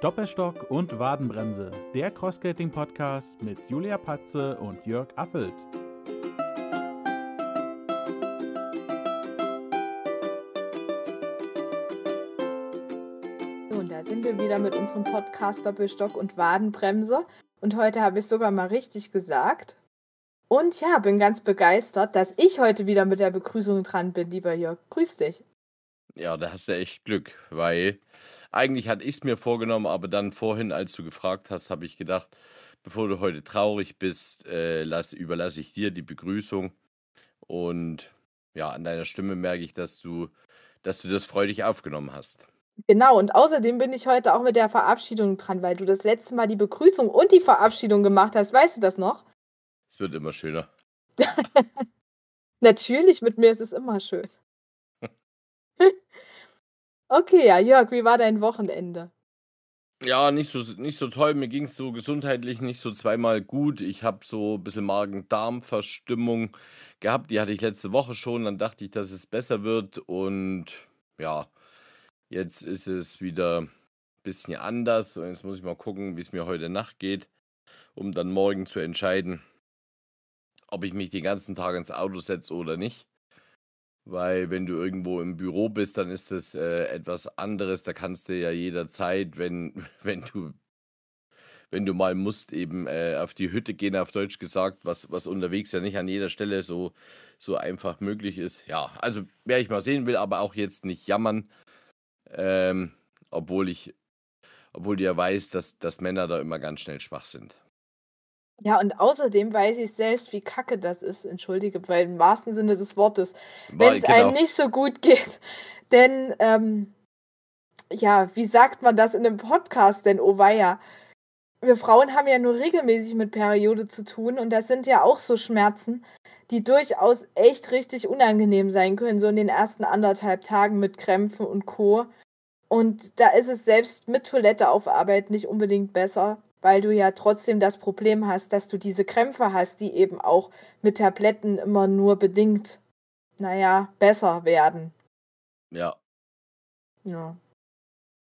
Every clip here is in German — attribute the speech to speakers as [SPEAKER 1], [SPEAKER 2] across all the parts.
[SPEAKER 1] Doppelstock und Wadenbremse, der Crossskating-Podcast mit Julia Patze und Jörg Affelt.
[SPEAKER 2] Und da sind wir wieder mit unserem Podcast Doppelstock und Wadenbremse. Und heute habe ich sogar mal richtig gesagt. Und ja, bin ganz begeistert, dass ich heute wieder mit der Begrüßung dran bin, lieber Jörg. Grüß dich.
[SPEAKER 3] Ja, da hast du echt Glück, weil eigentlich hatte ich es mir vorgenommen, aber dann vorhin, als du gefragt hast, habe ich gedacht, bevor du heute traurig bist, äh, lass, überlasse ich dir die Begrüßung. Und ja, an deiner Stimme merke ich, dass du, dass du das freudig aufgenommen hast.
[SPEAKER 2] Genau, und außerdem bin ich heute auch mit der Verabschiedung dran, weil du das letzte Mal die Begrüßung und die Verabschiedung gemacht hast. Weißt du das noch?
[SPEAKER 3] Es wird immer schöner.
[SPEAKER 2] Natürlich, mit mir ist es immer schön. Okay, ja, Jörg, wie war dein Wochenende?
[SPEAKER 3] Ja, nicht so, nicht so toll. Mir ging es so gesundheitlich nicht so zweimal gut. Ich habe so ein bisschen Magen-Darm-Verstimmung gehabt. Die hatte ich letzte Woche schon. Dann dachte ich, dass es besser wird. Und ja, jetzt ist es wieder ein bisschen anders. Und jetzt muss ich mal gucken, wie es mir heute Nacht geht, um dann morgen zu entscheiden, ob ich mich den ganzen Tag ins Auto setze oder nicht. Weil wenn du irgendwo im Büro bist, dann ist das äh, etwas anderes. Da kannst du ja jederzeit, wenn, wenn du, wenn du mal musst, eben äh, auf die Hütte gehen, auf Deutsch gesagt, was, was unterwegs ja nicht an jeder Stelle so, so einfach möglich ist. Ja, also wer ich mal sehen will, aber auch jetzt nicht jammern. Ähm, obwohl ich, obwohl du ja weißt, dass, dass Männer da immer ganz schnell schwach sind.
[SPEAKER 2] Ja, und außerdem weiß ich selbst, wie kacke das ist, entschuldige, weil im wahrsten Sinne des Wortes, wenn es einem genau. nicht so gut geht. Denn, ähm, ja, wie sagt man das in einem Podcast denn, oh weia? Wir Frauen haben ja nur regelmäßig mit Periode zu tun und das sind ja auch so Schmerzen, die durchaus echt richtig unangenehm sein können, so in den ersten anderthalb Tagen mit Krämpfen und Co. Und da ist es selbst mit Toilette auf Arbeit nicht unbedingt besser weil du ja trotzdem das Problem hast, dass du diese Krämpfe hast, die eben auch mit Tabletten immer nur bedingt, naja, besser werden.
[SPEAKER 3] Ja.
[SPEAKER 2] Ja.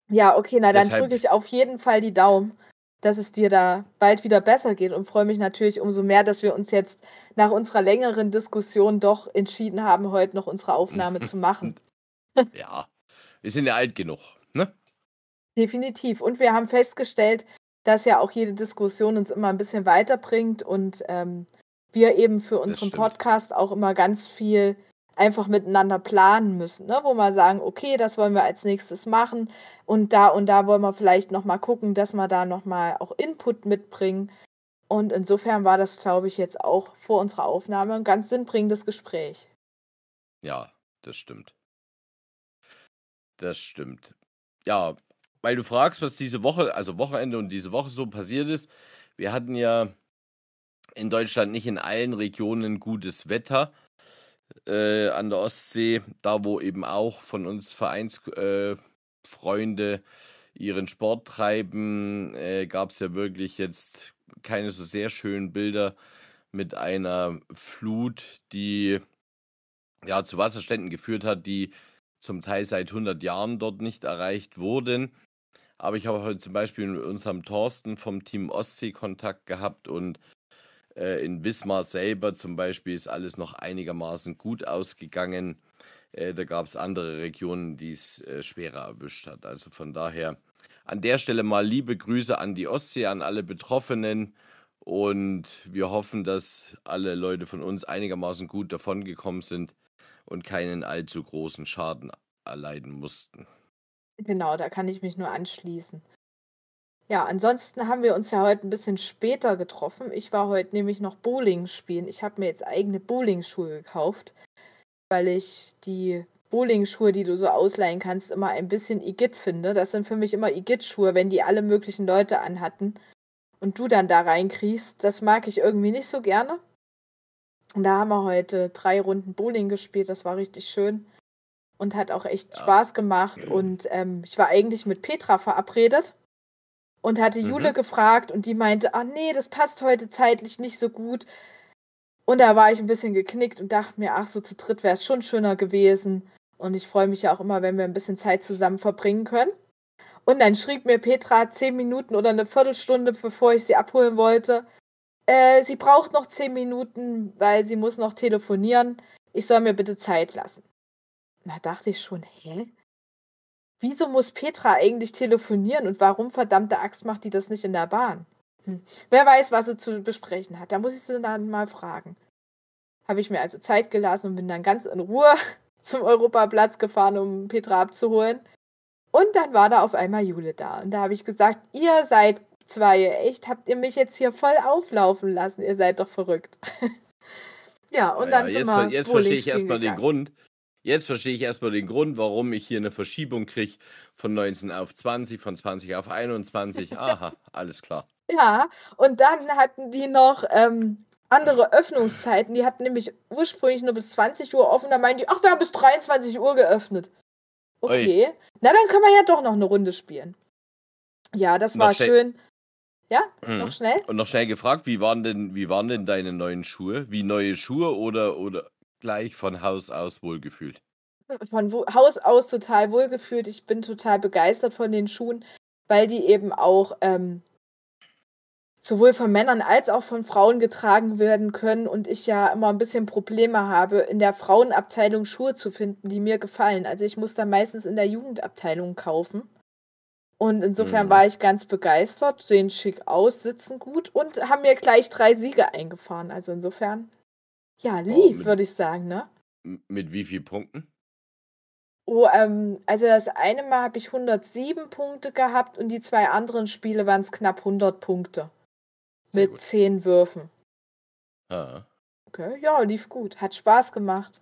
[SPEAKER 2] Ja, okay, na dann drücke ich auf jeden Fall die Daumen, dass es dir da bald wieder besser geht und freue mich natürlich umso mehr, dass wir uns jetzt nach unserer längeren Diskussion doch entschieden haben, heute noch unsere Aufnahme zu machen.
[SPEAKER 3] ja, wir sind ja alt genug, ne?
[SPEAKER 2] Definitiv. Und wir haben festgestellt, dass ja auch jede Diskussion uns immer ein bisschen weiterbringt und ähm, wir eben für unseren Podcast auch immer ganz viel einfach miteinander planen müssen, ne? wo wir sagen, okay, das wollen wir als nächstes machen und da und da wollen wir vielleicht nochmal gucken, dass wir da nochmal auch Input mitbringen. Und insofern war das, glaube ich, jetzt auch vor unserer Aufnahme ein ganz sinnbringendes Gespräch.
[SPEAKER 3] Ja, das stimmt. Das stimmt. Ja, weil du fragst, was diese Woche, also Wochenende und diese Woche so passiert ist. Wir hatten ja in Deutschland nicht in allen Regionen gutes Wetter äh, an der Ostsee, da wo eben auch von uns Vereinsfreunde äh, ihren Sport treiben, äh, gab es ja wirklich jetzt keine so sehr schönen Bilder mit einer Flut, die ja zu Wasserständen geführt hat, die zum Teil seit 100 Jahren dort nicht erreicht wurden. Aber ich habe heute zum Beispiel mit unserem Thorsten vom Team Ostsee Kontakt gehabt und äh, in Wismar selber zum Beispiel ist alles noch einigermaßen gut ausgegangen. Äh, da gab es andere Regionen, die es äh, schwerer erwischt hat. Also von daher an der Stelle mal liebe Grüße an die Ostsee, an alle Betroffenen. Und wir hoffen, dass alle Leute von uns einigermaßen gut davongekommen sind und keinen allzu großen Schaden erleiden mussten.
[SPEAKER 2] Genau, da kann ich mich nur anschließen. Ja, ansonsten haben wir uns ja heute ein bisschen später getroffen. Ich war heute nämlich noch Bowling spielen. Ich habe mir jetzt eigene Bowlingschuhe gekauft, weil ich die Bowlingschuhe, die du so ausleihen kannst, immer ein bisschen Igitt finde. Das sind für mich immer Igitt-Schuhe, wenn die alle möglichen Leute anhatten und du dann da reinkriegst. Das mag ich irgendwie nicht so gerne. Und da haben wir heute drei Runden Bowling gespielt. Das war richtig schön und hat auch echt ja. Spaß gemacht. Und ähm, ich war eigentlich mit Petra verabredet und hatte mhm. Jule gefragt und die meinte, ah nee, das passt heute zeitlich nicht so gut. Und da war ich ein bisschen geknickt und dachte mir, ach, so zu dritt wäre es schon schöner gewesen. Und ich freue mich ja auch immer, wenn wir ein bisschen Zeit zusammen verbringen können. Und dann schrieb mir Petra zehn Minuten oder eine Viertelstunde, bevor ich sie abholen wollte. Äh, sie braucht noch zehn Minuten, weil sie muss noch telefonieren. Ich soll mir bitte Zeit lassen. Da dachte ich schon, hä? Wieso muss Petra eigentlich telefonieren und warum verdammte Axt macht die das nicht in der Bahn? Hm. Wer weiß, was sie zu besprechen hat. Da muss ich sie dann mal fragen. Habe ich mir also Zeit gelassen und bin dann ganz in Ruhe zum Europaplatz gefahren, um Petra abzuholen. Und dann war da auf einmal Jule da. Und da habe ich gesagt, ihr seid zwei, echt, habt ihr mich jetzt hier voll auflaufen lassen? Ihr seid doch verrückt. ja, und
[SPEAKER 3] naja,
[SPEAKER 2] dann sind
[SPEAKER 3] jetzt,
[SPEAKER 2] wir
[SPEAKER 3] jetzt verstehe ich erstmal den. Grund. Jetzt verstehe ich erstmal den Grund, warum ich hier eine Verschiebung kriege von 19 auf 20, von 20 auf 21. Aha, alles klar.
[SPEAKER 2] Ja, und dann hatten die noch ähm, andere Öffnungszeiten. Die hatten nämlich ursprünglich nur bis 20 Uhr offen. Da meinten die, ach, wir haben bis 23 Uhr geöffnet. Okay. Na, dann können wir ja doch noch eine Runde spielen. Ja, das
[SPEAKER 3] Noch
[SPEAKER 2] war schön. Ja,
[SPEAKER 3] Mhm.
[SPEAKER 2] noch schnell.
[SPEAKER 3] Und noch schnell gefragt, wie waren denn, wie waren denn deine neuen Schuhe? Wie neue Schuhe oder, oder gleich von Haus aus wohlgefühlt?
[SPEAKER 2] Von wo, Haus aus total wohlgefühlt. Ich bin total begeistert von den Schuhen, weil die eben auch ähm, sowohl von Männern als auch von Frauen getragen werden können und ich ja immer ein bisschen Probleme habe, in der Frauenabteilung Schuhe zu finden, die mir gefallen. Also ich muss da meistens in der Jugendabteilung kaufen. Und insofern
[SPEAKER 3] Mhm.
[SPEAKER 2] war ich ganz begeistert, sehen schick aus, sitzen gut und haben mir gleich drei Siege eingefahren. Also insofern, ja, lief,
[SPEAKER 3] mit-
[SPEAKER 2] würde ich sagen, ne?
[SPEAKER 3] Mit wie vielen Punkten?
[SPEAKER 2] Oh, ähm, also das eine Mal habe ich 107 Punkte gehabt und die zwei anderen Spiele waren es knapp 100 Punkte.
[SPEAKER 3] Sehr
[SPEAKER 2] mit
[SPEAKER 3] gut.
[SPEAKER 2] 10 Würfen.
[SPEAKER 3] Ah,
[SPEAKER 2] Okay, ja, lief gut. Hat Spaß gemacht.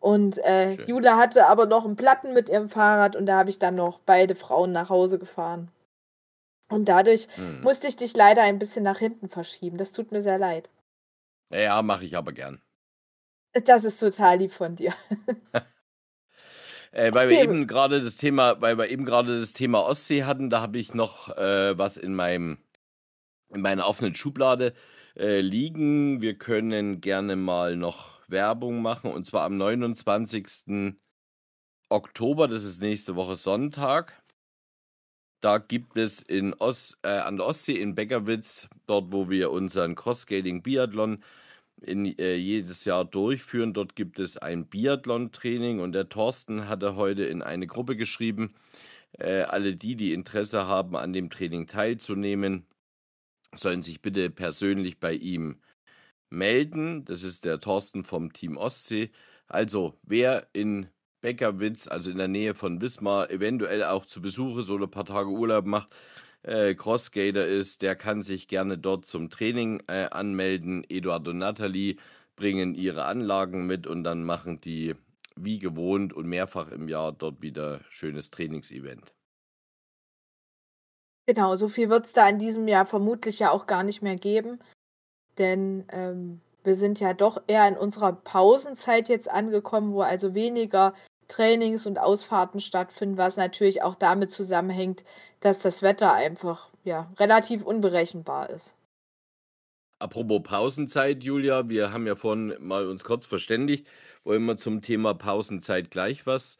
[SPEAKER 2] Und äh. Jula hatte aber noch einen Platten mit ihrem Fahrrad und da habe ich dann noch beide Frauen nach Hause gefahren. Und dadurch
[SPEAKER 3] hm.
[SPEAKER 2] musste ich dich leider ein bisschen nach hinten verschieben. Das tut mir sehr leid.
[SPEAKER 3] Ja, mache ich aber gern.
[SPEAKER 2] Das ist total lieb von dir.
[SPEAKER 3] Äh, weil wir eben gerade das Thema, weil wir eben gerade das Thema Ostsee hatten, da habe ich noch äh, was in meinem in meiner offenen Schublade äh, liegen. Wir können gerne mal noch Werbung machen und zwar am 29. Oktober, das ist nächste Woche Sonntag. Da gibt es in Ost, äh, an der Ostsee in Beckerwitz, dort wo wir unseren Cross-Skating Biathlon in, äh, jedes Jahr durchführen. Dort gibt es ein Biathlon-Training und der Thorsten hatte heute in eine Gruppe geschrieben, äh, alle die, die Interesse haben, an dem Training teilzunehmen, sollen sich bitte persönlich bei ihm melden. Das ist der Thorsten vom Team Ostsee. Also, wer in Beckerwitz, also in der Nähe von Wismar, eventuell auch zu Besuch ist oder ein paar Tage Urlaub macht, äh, Crossgater ist, der kann sich gerne dort zum Training äh, anmelden. Eduard und Nathalie bringen ihre Anlagen mit und dann machen die wie gewohnt und mehrfach im Jahr dort wieder schönes Trainingsevent.
[SPEAKER 2] Genau, so viel wird es da in diesem Jahr vermutlich ja auch gar nicht mehr geben. Denn ähm, wir sind ja doch eher in unserer Pausenzeit jetzt angekommen, wo also weniger Trainings und Ausfahrten stattfinden, was natürlich auch damit zusammenhängt, dass das Wetter einfach ja relativ unberechenbar ist.
[SPEAKER 3] Apropos Pausenzeit, Julia, wir haben ja vorhin mal uns kurz verständigt. Wollen wir zum Thema Pausenzeit gleich was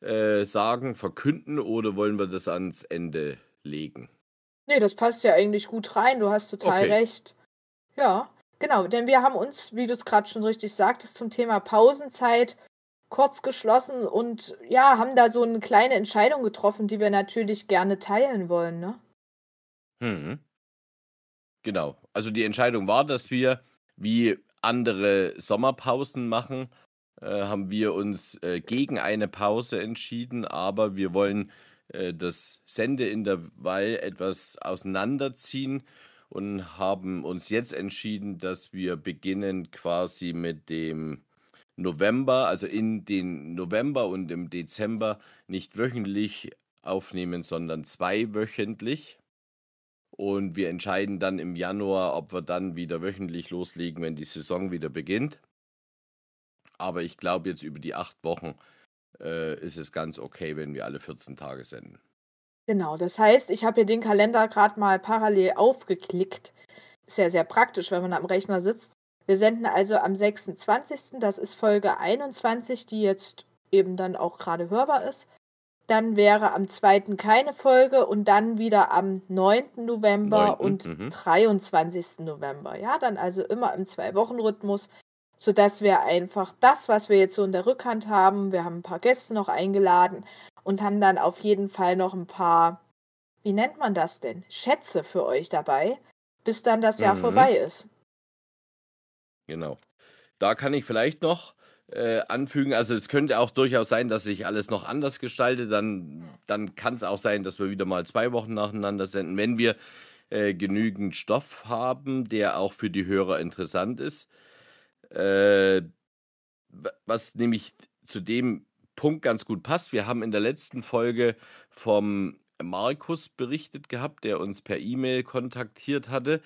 [SPEAKER 3] äh, sagen, verkünden oder wollen wir das ans Ende legen?
[SPEAKER 2] Nee, das passt ja eigentlich gut rein. Du hast total
[SPEAKER 3] Okay.
[SPEAKER 2] recht. Ja, genau. Denn wir haben uns, wie du es gerade schon richtig sagtest, zum Thema Pausenzeit kurz geschlossen und ja, haben da so eine kleine Entscheidung getroffen, die wir natürlich gerne teilen wollen, ne?
[SPEAKER 3] Mhm. Genau. Also die Entscheidung war, dass wir wie andere Sommerpausen machen, äh, haben wir uns äh, gegen eine Pause entschieden, aber wir wollen äh, das Sendeintervall etwas auseinanderziehen und haben uns jetzt entschieden, dass wir beginnen quasi mit dem November, also in den November und im Dezember nicht wöchentlich aufnehmen, sondern zweiwöchentlich. Und wir entscheiden dann im Januar, ob wir dann wieder wöchentlich loslegen, wenn die Saison wieder beginnt. Aber ich glaube, jetzt über die acht Wochen äh, ist es ganz okay, wenn wir alle 14 Tage senden.
[SPEAKER 2] Genau, das heißt, ich habe hier den Kalender gerade mal parallel aufgeklickt. Ist ja sehr praktisch, wenn man am Rechner sitzt. Wir senden also am 26. Das ist Folge 21, die jetzt eben dann auch gerade hörbar ist. Dann wäre am 2. keine Folge und dann wieder am 9. November
[SPEAKER 3] 9.,
[SPEAKER 2] und
[SPEAKER 3] mhm.
[SPEAKER 2] 23. November. Ja, dann also immer im Zwei-Wochen-Rhythmus, sodass wir einfach das, was wir jetzt so in der Rückhand haben, wir haben ein paar Gäste noch eingeladen und haben dann auf jeden Fall noch ein paar, wie nennt man das denn? Schätze für euch dabei, bis dann das Jahr
[SPEAKER 3] Mhm.
[SPEAKER 2] vorbei ist.
[SPEAKER 3] Genau. Da kann ich vielleicht noch äh, anfügen, also es könnte auch durchaus sein, dass sich alles noch anders gestaltet. Dann, dann kann es auch sein, dass wir wieder mal zwei Wochen nacheinander senden, wenn wir äh, genügend Stoff haben, der auch für die Hörer interessant ist. Äh, wa- was nämlich zu dem Punkt ganz gut passt. Wir haben in der letzten Folge vom Markus berichtet gehabt, der uns per E-Mail kontaktiert hatte.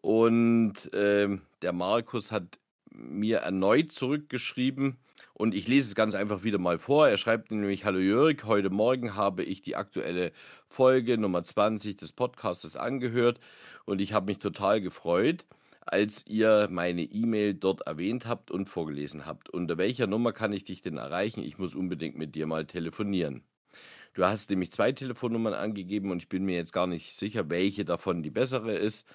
[SPEAKER 3] Und ähm, der Markus hat mir erneut zurückgeschrieben und ich lese es ganz einfach wieder mal vor. Er schreibt nämlich: Hallo Jörg, heute Morgen habe ich die aktuelle Folge Nummer 20 des Podcastes angehört und ich habe mich total gefreut, als ihr meine E-Mail dort erwähnt habt und vorgelesen habt. Unter welcher Nummer kann ich dich denn erreichen? Ich muss unbedingt mit dir mal telefonieren. Du hast nämlich zwei Telefonnummern angegeben und ich bin mir jetzt gar nicht sicher, welche davon die bessere ist.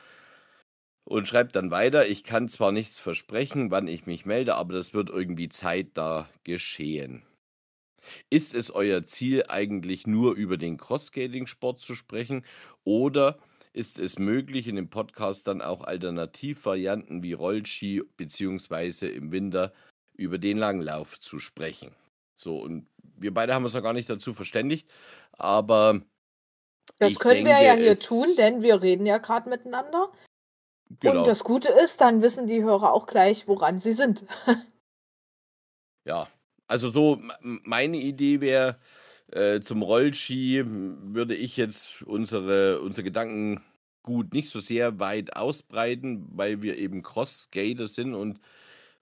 [SPEAKER 3] Und schreibt dann weiter, ich kann zwar nichts versprechen, wann ich mich melde, aber das wird irgendwie zeitnah geschehen. Ist es euer Ziel eigentlich nur über den Cross-Skating-Sport zu sprechen oder ist es möglich, in dem Podcast dann auch Alternativvarianten wie Rollski beziehungsweise im Winter über den Langlauf zu sprechen? So, und wir beide haben uns noch gar nicht dazu verständigt, aber
[SPEAKER 2] Das können wir ja
[SPEAKER 3] denke,
[SPEAKER 2] hier tun, denn wir reden ja gerade miteinander. Und
[SPEAKER 3] genau.
[SPEAKER 2] das Gute ist, dann wissen die Hörer auch gleich, woran sie sind.
[SPEAKER 3] Ja, also so meine Idee wäre, äh, zum Rollski würde ich jetzt unsere, unsere Gedanken gut nicht so sehr weit ausbreiten, weil wir eben Cross-Skater sind und,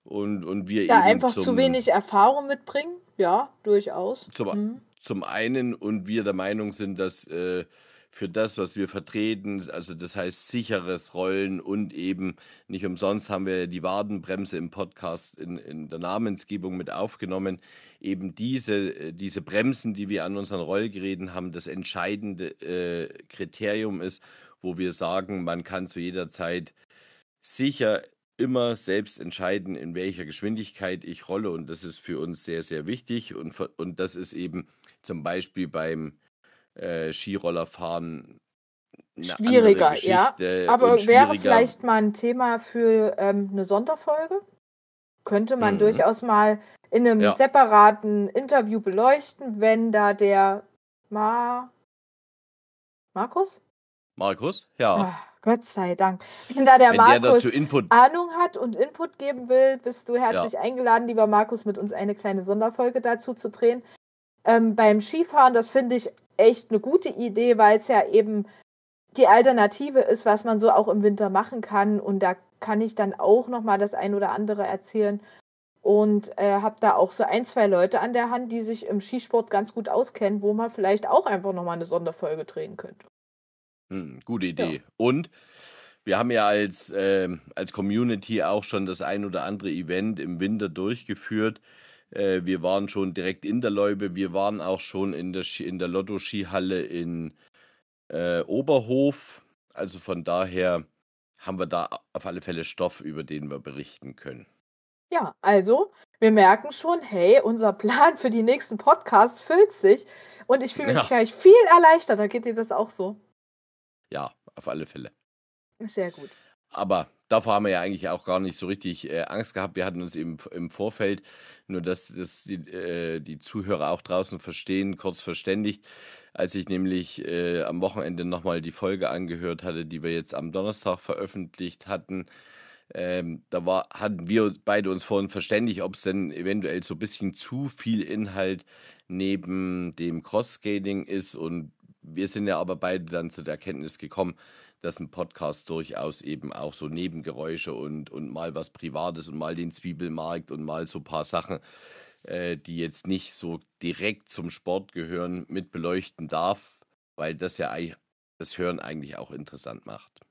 [SPEAKER 3] und, und wir
[SPEAKER 2] Ja,
[SPEAKER 3] eben
[SPEAKER 2] einfach zu
[SPEAKER 3] zum,
[SPEAKER 2] wenig Erfahrung mitbringen. Ja, durchaus.
[SPEAKER 3] zum,
[SPEAKER 2] Mhm.
[SPEAKER 3] zum einen und wir der Meinung sind, dass äh, für das, was wir vertreten, also das heißt sicheres Rollen und eben nicht umsonst haben wir die Wadenbremse im Podcast in, in der Namensgebung mit aufgenommen, eben diese, äh, diese Bremsen, die wir an unseren Rollgeräten haben, das entscheidende äh, Kriterium ist, wo wir sagen, man kann zu jeder Zeit sicher immer selbst entscheiden, in welcher Geschwindigkeit ich rolle. Und das ist für uns sehr, sehr wichtig. Und, und das ist eben zum Beispiel beim äh, Skirollerfahren eine andere
[SPEAKER 2] Schwieriger, ja. Aber wäre vielleicht mal ein Thema für ähm, eine Sonderfolge? Könnte man
[SPEAKER 3] Mhm.
[SPEAKER 2] durchaus mal in einem
[SPEAKER 3] Ja.
[SPEAKER 2] separaten Interview beleuchten, wenn da der Ma Markus?
[SPEAKER 3] Markus, ja.
[SPEAKER 2] Ah, Gott sei Dank. Wenn da der
[SPEAKER 3] Wenn der
[SPEAKER 2] Markus
[SPEAKER 3] Input.
[SPEAKER 2] Ahnung hat und Input geben will, bist du herzlich eingeladen, lieber Markus, mit uns eine kleine Sonderfolge dazu zu drehen. Ähm, beim Skifahren, das finde ich echt eine gute Idee, weil es ja eben die Alternative ist, was man so auch im Winter machen kann. Und da kann ich dann auch noch mal das ein oder andere erzählen. Und äh, habe da auch so ein, zwei Leute an der Hand, die sich im Skisport ganz gut auskennen, wo man vielleicht auch einfach noch mal eine Sonderfolge drehen könnte.
[SPEAKER 3] Hm, gute Idee. Und wir haben ja als, ähm, als Community auch schon das ein oder andere Event im Winter durchgeführt. Äh, wir waren schon direkt in der Loipe, wir waren auch schon in der, in der Lotto-Skihalle in äh, Oberhof. Also von daher haben wir da auf alle Fälle Stoff, über den wir berichten können.
[SPEAKER 2] Ja, also, wir merken schon, hey, unser Plan für die nächsten Podcasts füllt sich und ich fühle mich
[SPEAKER 3] Ja.
[SPEAKER 2] gleich viel erleichterter. Geht dir das auch so?
[SPEAKER 3] Ja, auf alle Fälle.
[SPEAKER 2] Sehr gut.
[SPEAKER 3] Aber davor haben wir ja eigentlich auch gar nicht so richtig äh, Angst gehabt. Wir hatten uns eben im Vorfeld, nur dass, dass die, äh, die Zuhörer auch draußen verstehen, kurz verständigt, als ich nämlich äh, am Wochenende nochmal die Folge angehört hatte, die wir jetzt am Donnerstag veröffentlicht hatten. Ähm, da war, hatten wir beide uns vorhin verständigt, ob es denn eventuell so ein bisschen zu viel Inhalt neben dem Cross-Skating ist. Und wir sind ja aber beide dann zu der Erkenntnis gekommen, dass ein Podcast durchaus eben auch so Nebengeräusche und, und mal was Privates und mal den Zwiebelmarkt und mal so ein paar Sachen, äh, die jetzt nicht so direkt zum Sport gehören, mit beleuchten darf, weil das ja das Hören eigentlich auch interessant macht.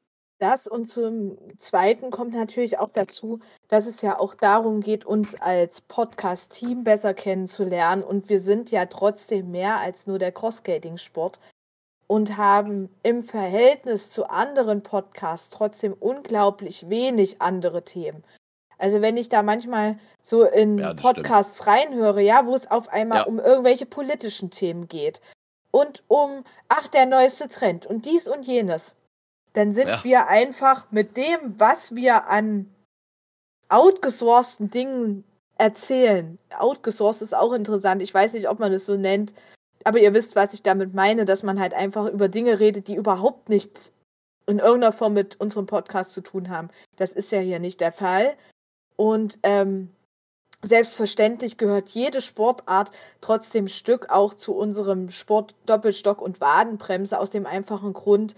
[SPEAKER 2] Das und zum Zweiten kommt natürlich auch dazu, dass es ja auch darum geht, uns als Podcast-Team besser kennenzulernen. Und wir sind ja trotzdem mehr als nur der Cross-Skating-Sport und haben im Verhältnis zu anderen Podcasts trotzdem unglaublich wenig andere Themen. Also wenn ich da manchmal so in
[SPEAKER 3] Ja,
[SPEAKER 2] Podcasts reinhöre, ja, wo es auf einmal
[SPEAKER 3] Ja.
[SPEAKER 2] um irgendwelche politischen Themen geht und um, ach, der neueste Trend und dies und jenes, dann sind
[SPEAKER 3] Ja.
[SPEAKER 2] wir einfach mit dem, was wir an outgesourcten Dingen erzählen. Outgesourced ist auch interessant. Ich weiß nicht, ob man es so nennt, aber ihr wisst, was ich damit meine, dass man halt einfach über Dinge redet, die überhaupt nichts in irgendeiner Form mit unserem Podcast zu tun haben. Das ist ja hier nicht der Fall. Und ähm, selbstverständlich gehört jede Sportart trotzdem Stück auch zu unserem Sport Doppelstock und Wadenbremse aus dem einfachen Grund,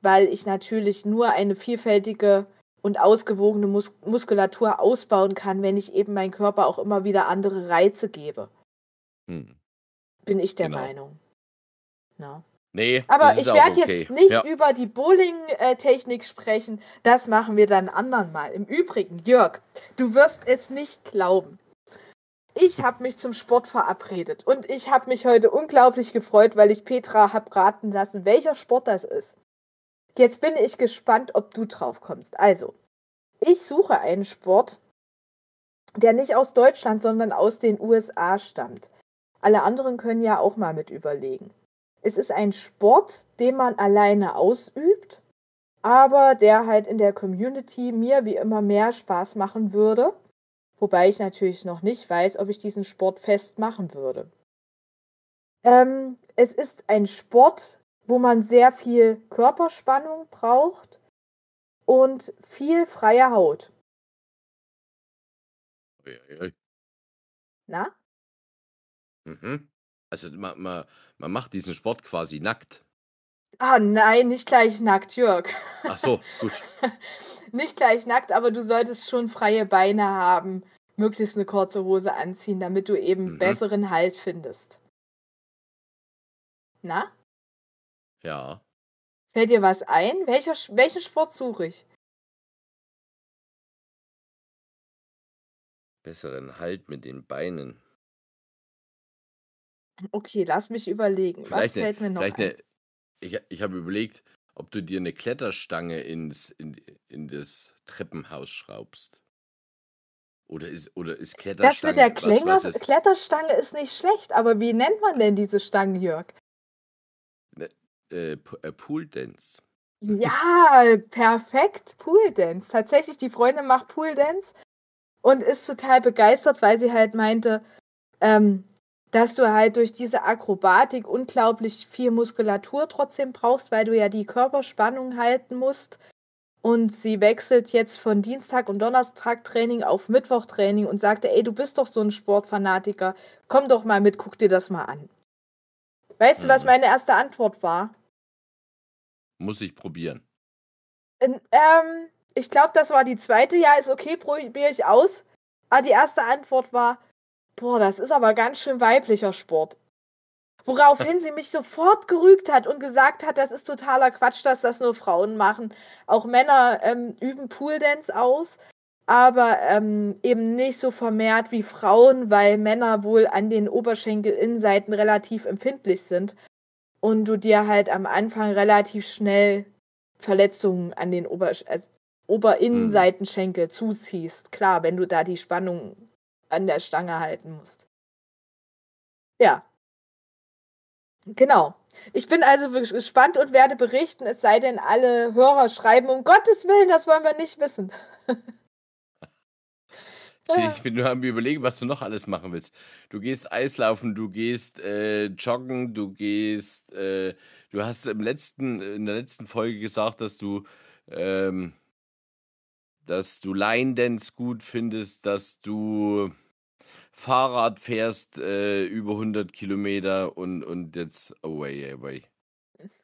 [SPEAKER 2] weil ich natürlich nur eine vielfältige und ausgewogene Mus Muskulatur ausbauen kann, wenn ich eben meinem Körper auch immer wieder andere Reize gebe.
[SPEAKER 3] Hm.
[SPEAKER 2] Bin ich der
[SPEAKER 3] Genau.
[SPEAKER 2] Meinung. Na.
[SPEAKER 3] Nee,
[SPEAKER 2] Aber ich werde
[SPEAKER 3] okay.
[SPEAKER 2] jetzt nicht
[SPEAKER 3] Ja.
[SPEAKER 2] über die Bowling-Technik sprechen. Das machen wir dann anderen Mal. Im Übrigen, Jörg, du wirst es nicht glauben. Ich habe mich zum Sport verabredet und ich habe mich heute unglaublich gefreut, weil ich Petra habe raten lassen, welcher Sport das ist. Jetzt bin ich gespannt, ob du drauf kommst. Also, ich suche einen Sport, der nicht aus Deutschland, sondern aus den USA stammt. Alle anderen können ja auch mal mit überlegen. Es ist ein Sport, den man alleine ausübt, aber der halt in der Community mir wie immer mehr Spaß machen würde. Wobei ich natürlich noch nicht weiß, ob ich diesen Sport fest machen würde. Ähm, es ist ein Sport, wo man sehr viel Körperspannung braucht und viel freie Haut.
[SPEAKER 3] Ui, ui.
[SPEAKER 2] Na?
[SPEAKER 3] Mhm. Also man, man, man macht diesen Sport quasi nackt.
[SPEAKER 2] Ah, nein, nicht gleich nackt, Jörg.
[SPEAKER 3] Ach so, gut.
[SPEAKER 2] nicht gleich nackt, aber du solltest schon freie Beine haben, möglichst eine kurze Hose anziehen, damit du eben
[SPEAKER 3] Mhm.
[SPEAKER 2] besseren Halt findest. Na?
[SPEAKER 3] Ja.
[SPEAKER 2] Fällt dir was ein? Welcher, welchen Sport suche ich?
[SPEAKER 3] Besseren Halt mit den Beinen.
[SPEAKER 2] Okay, lass mich überlegen.
[SPEAKER 3] Vielleicht
[SPEAKER 2] was
[SPEAKER 3] eine,
[SPEAKER 2] fällt mir noch
[SPEAKER 3] vielleicht
[SPEAKER 2] ein?
[SPEAKER 3] eine, ich, ich habe überlegt, ob du dir eine Kletterstange ins, in, in das Treppenhaus schraubst. Oder ist, oder ist
[SPEAKER 2] Das
[SPEAKER 3] Kletterstange
[SPEAKER 2] mit der
[SPEAKER 3] was,
[SPEAKER 2] Klänger
[SPEAKER 3] was es,
[SPEAKER 2] Kletterstange ist nicht schlecht, aber wie nennt man denn diese Stangen, Jörg?
[SPEAKER 3] äh, P- äh, Pool Dance?
[SPEAKER 2] Ja, perfekt. Pool Dance. Tatsächlich, die Freundin macht Pool Dance und ist total begeistert, weil sie halt meinte, ähm, dass du halt durch diese Akrobatik unglaublich viel Muskulatur trotzdem brauchst, weil du ja die Körperspannung halten musst. Und sie wechselt jetzt von Dienstag und Donnerstag Training auf Mittwoch Training und sagte, ey, du bist doch so ein Sportfanatiker. Komm doch mal mit, guck dir das mal an. Weißt du, was
[SPEAKER 3] Mhm.
[SPEAKER 2] meine erste Antwort war?
[SPEAKER 3] Muss ich probieren.
[SPEAKER 2] In, ähm, ich glaube, das war die zweite. Ja, ist okay, probiere ich aus. Aber die erste Antwort war, boah, das ist aber ganz schön weiblicher Sport. Woraufhin sie mich sofort gerügt hat und gesagt hat, das ist totaler Quatsch, dass das nur Frauen machen. Auch Männer ähm, üben Pooldance aus, aber ähm, eben nicht so vermehrt wie Frauen, weil Männer wohl an den Oberschenkelinnenseiten relativ empfindlich sind und du dir halt am Anfang relativ schnell Verletzungen an den Ober also Oberinnenseitenschenkel zuziehst. Klar, wenn du da die Spannung an der Stange halten musst. Ja. Genau. Ich bin also gespannt und werde berichten, es sei denn, alle Hörer schreiben, um Gottes Willen, das wollen wir nicht wissen.
[SPEAKER 3] Ich bin, ich bin nur am überlegen, was du noch alles machen willst. Du gehst Eislaufen, du gehst äh, joggen, du gehst, äh, du hast im letzten, in der letzten Folge gesagt, dass du, ähm, dass du Line Dance gut findest, dass du Fahrrad fährst äh, über 100 Kilometer und, und jetzt away, away.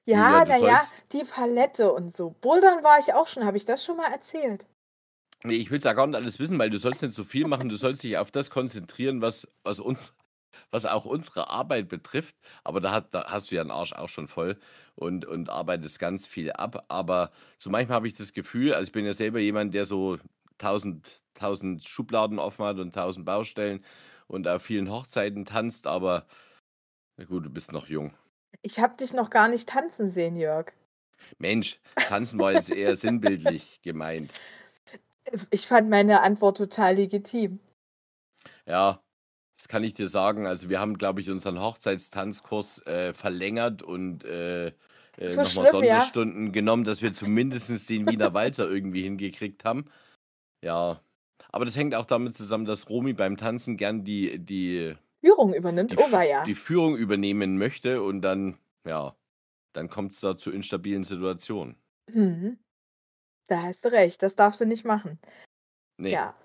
[SPEAKER 2] Ja,
[SPEAKER 3] Julia, du
[SPEAKER 2] naja, die Palette und so. Bouldern war ich auch schon, habe ich das schon mal erzählt?
[SPEAKER 3] Nee, ich will es ja gar nicht alles wissen, weil du sollst nicht so viel machen, du sollst dich auf das konzentrieren, was, was uns was auch unsere Arbeit betrifft. Aber da, hat, da hast du ja einen Arsch auch schon voll und, und arbeitest ganz viel ab. Aber so manchmal habe ich das Gefühl, also ich bin ja selber jemand, der so tausend, tausend Schubladen offen hat und tausend Baustellen und auf vielen Hochzeiten tanzt, aber na gut, du bist noch jung.
[SPEAKER 2] Ich habe dich noch gar nicht tanzen sehen, Jörg.
[SPEAKER 3] Mensch, tanzen war jetzt eher sinnbildlich gemeint.
[SPEAKER 2] Ich fand meine Antwort total legitim.
[SPEAKER 3] Ja, das kann ich dir sagen. Also wir haben, glaube ich, unseren Hochzeitstanzkurs äh, verlängert und äh, äh,
[SPEAKER 2] So
[SPEAKER 3] nochmal
[SPEAKER 2] schlimm, ja?
[SPEAKER 3] Sonderstunden genommen, dass wir zumindest den Wiener Walzer irgendwie hingekriegt haben. Ja, aber das hängt auch damit zusammen, dass Romy beim Tanzen gern die, die,
[SPEAKER 2] Führung übernimmt.
[SPEAKER 3] die,
[SPEAKER 2] Oh, war ja.
[SPEAKER 3] die Führung übernehmen möchte und dann, ja, dann kommt es da zu instabilen Situationen.
[SPEAKER 2] Mhm. Da hast du recht. Das darfst du nicht machen.
[SPEAKER 3] Nee,
[SPEAKER 2] Ja.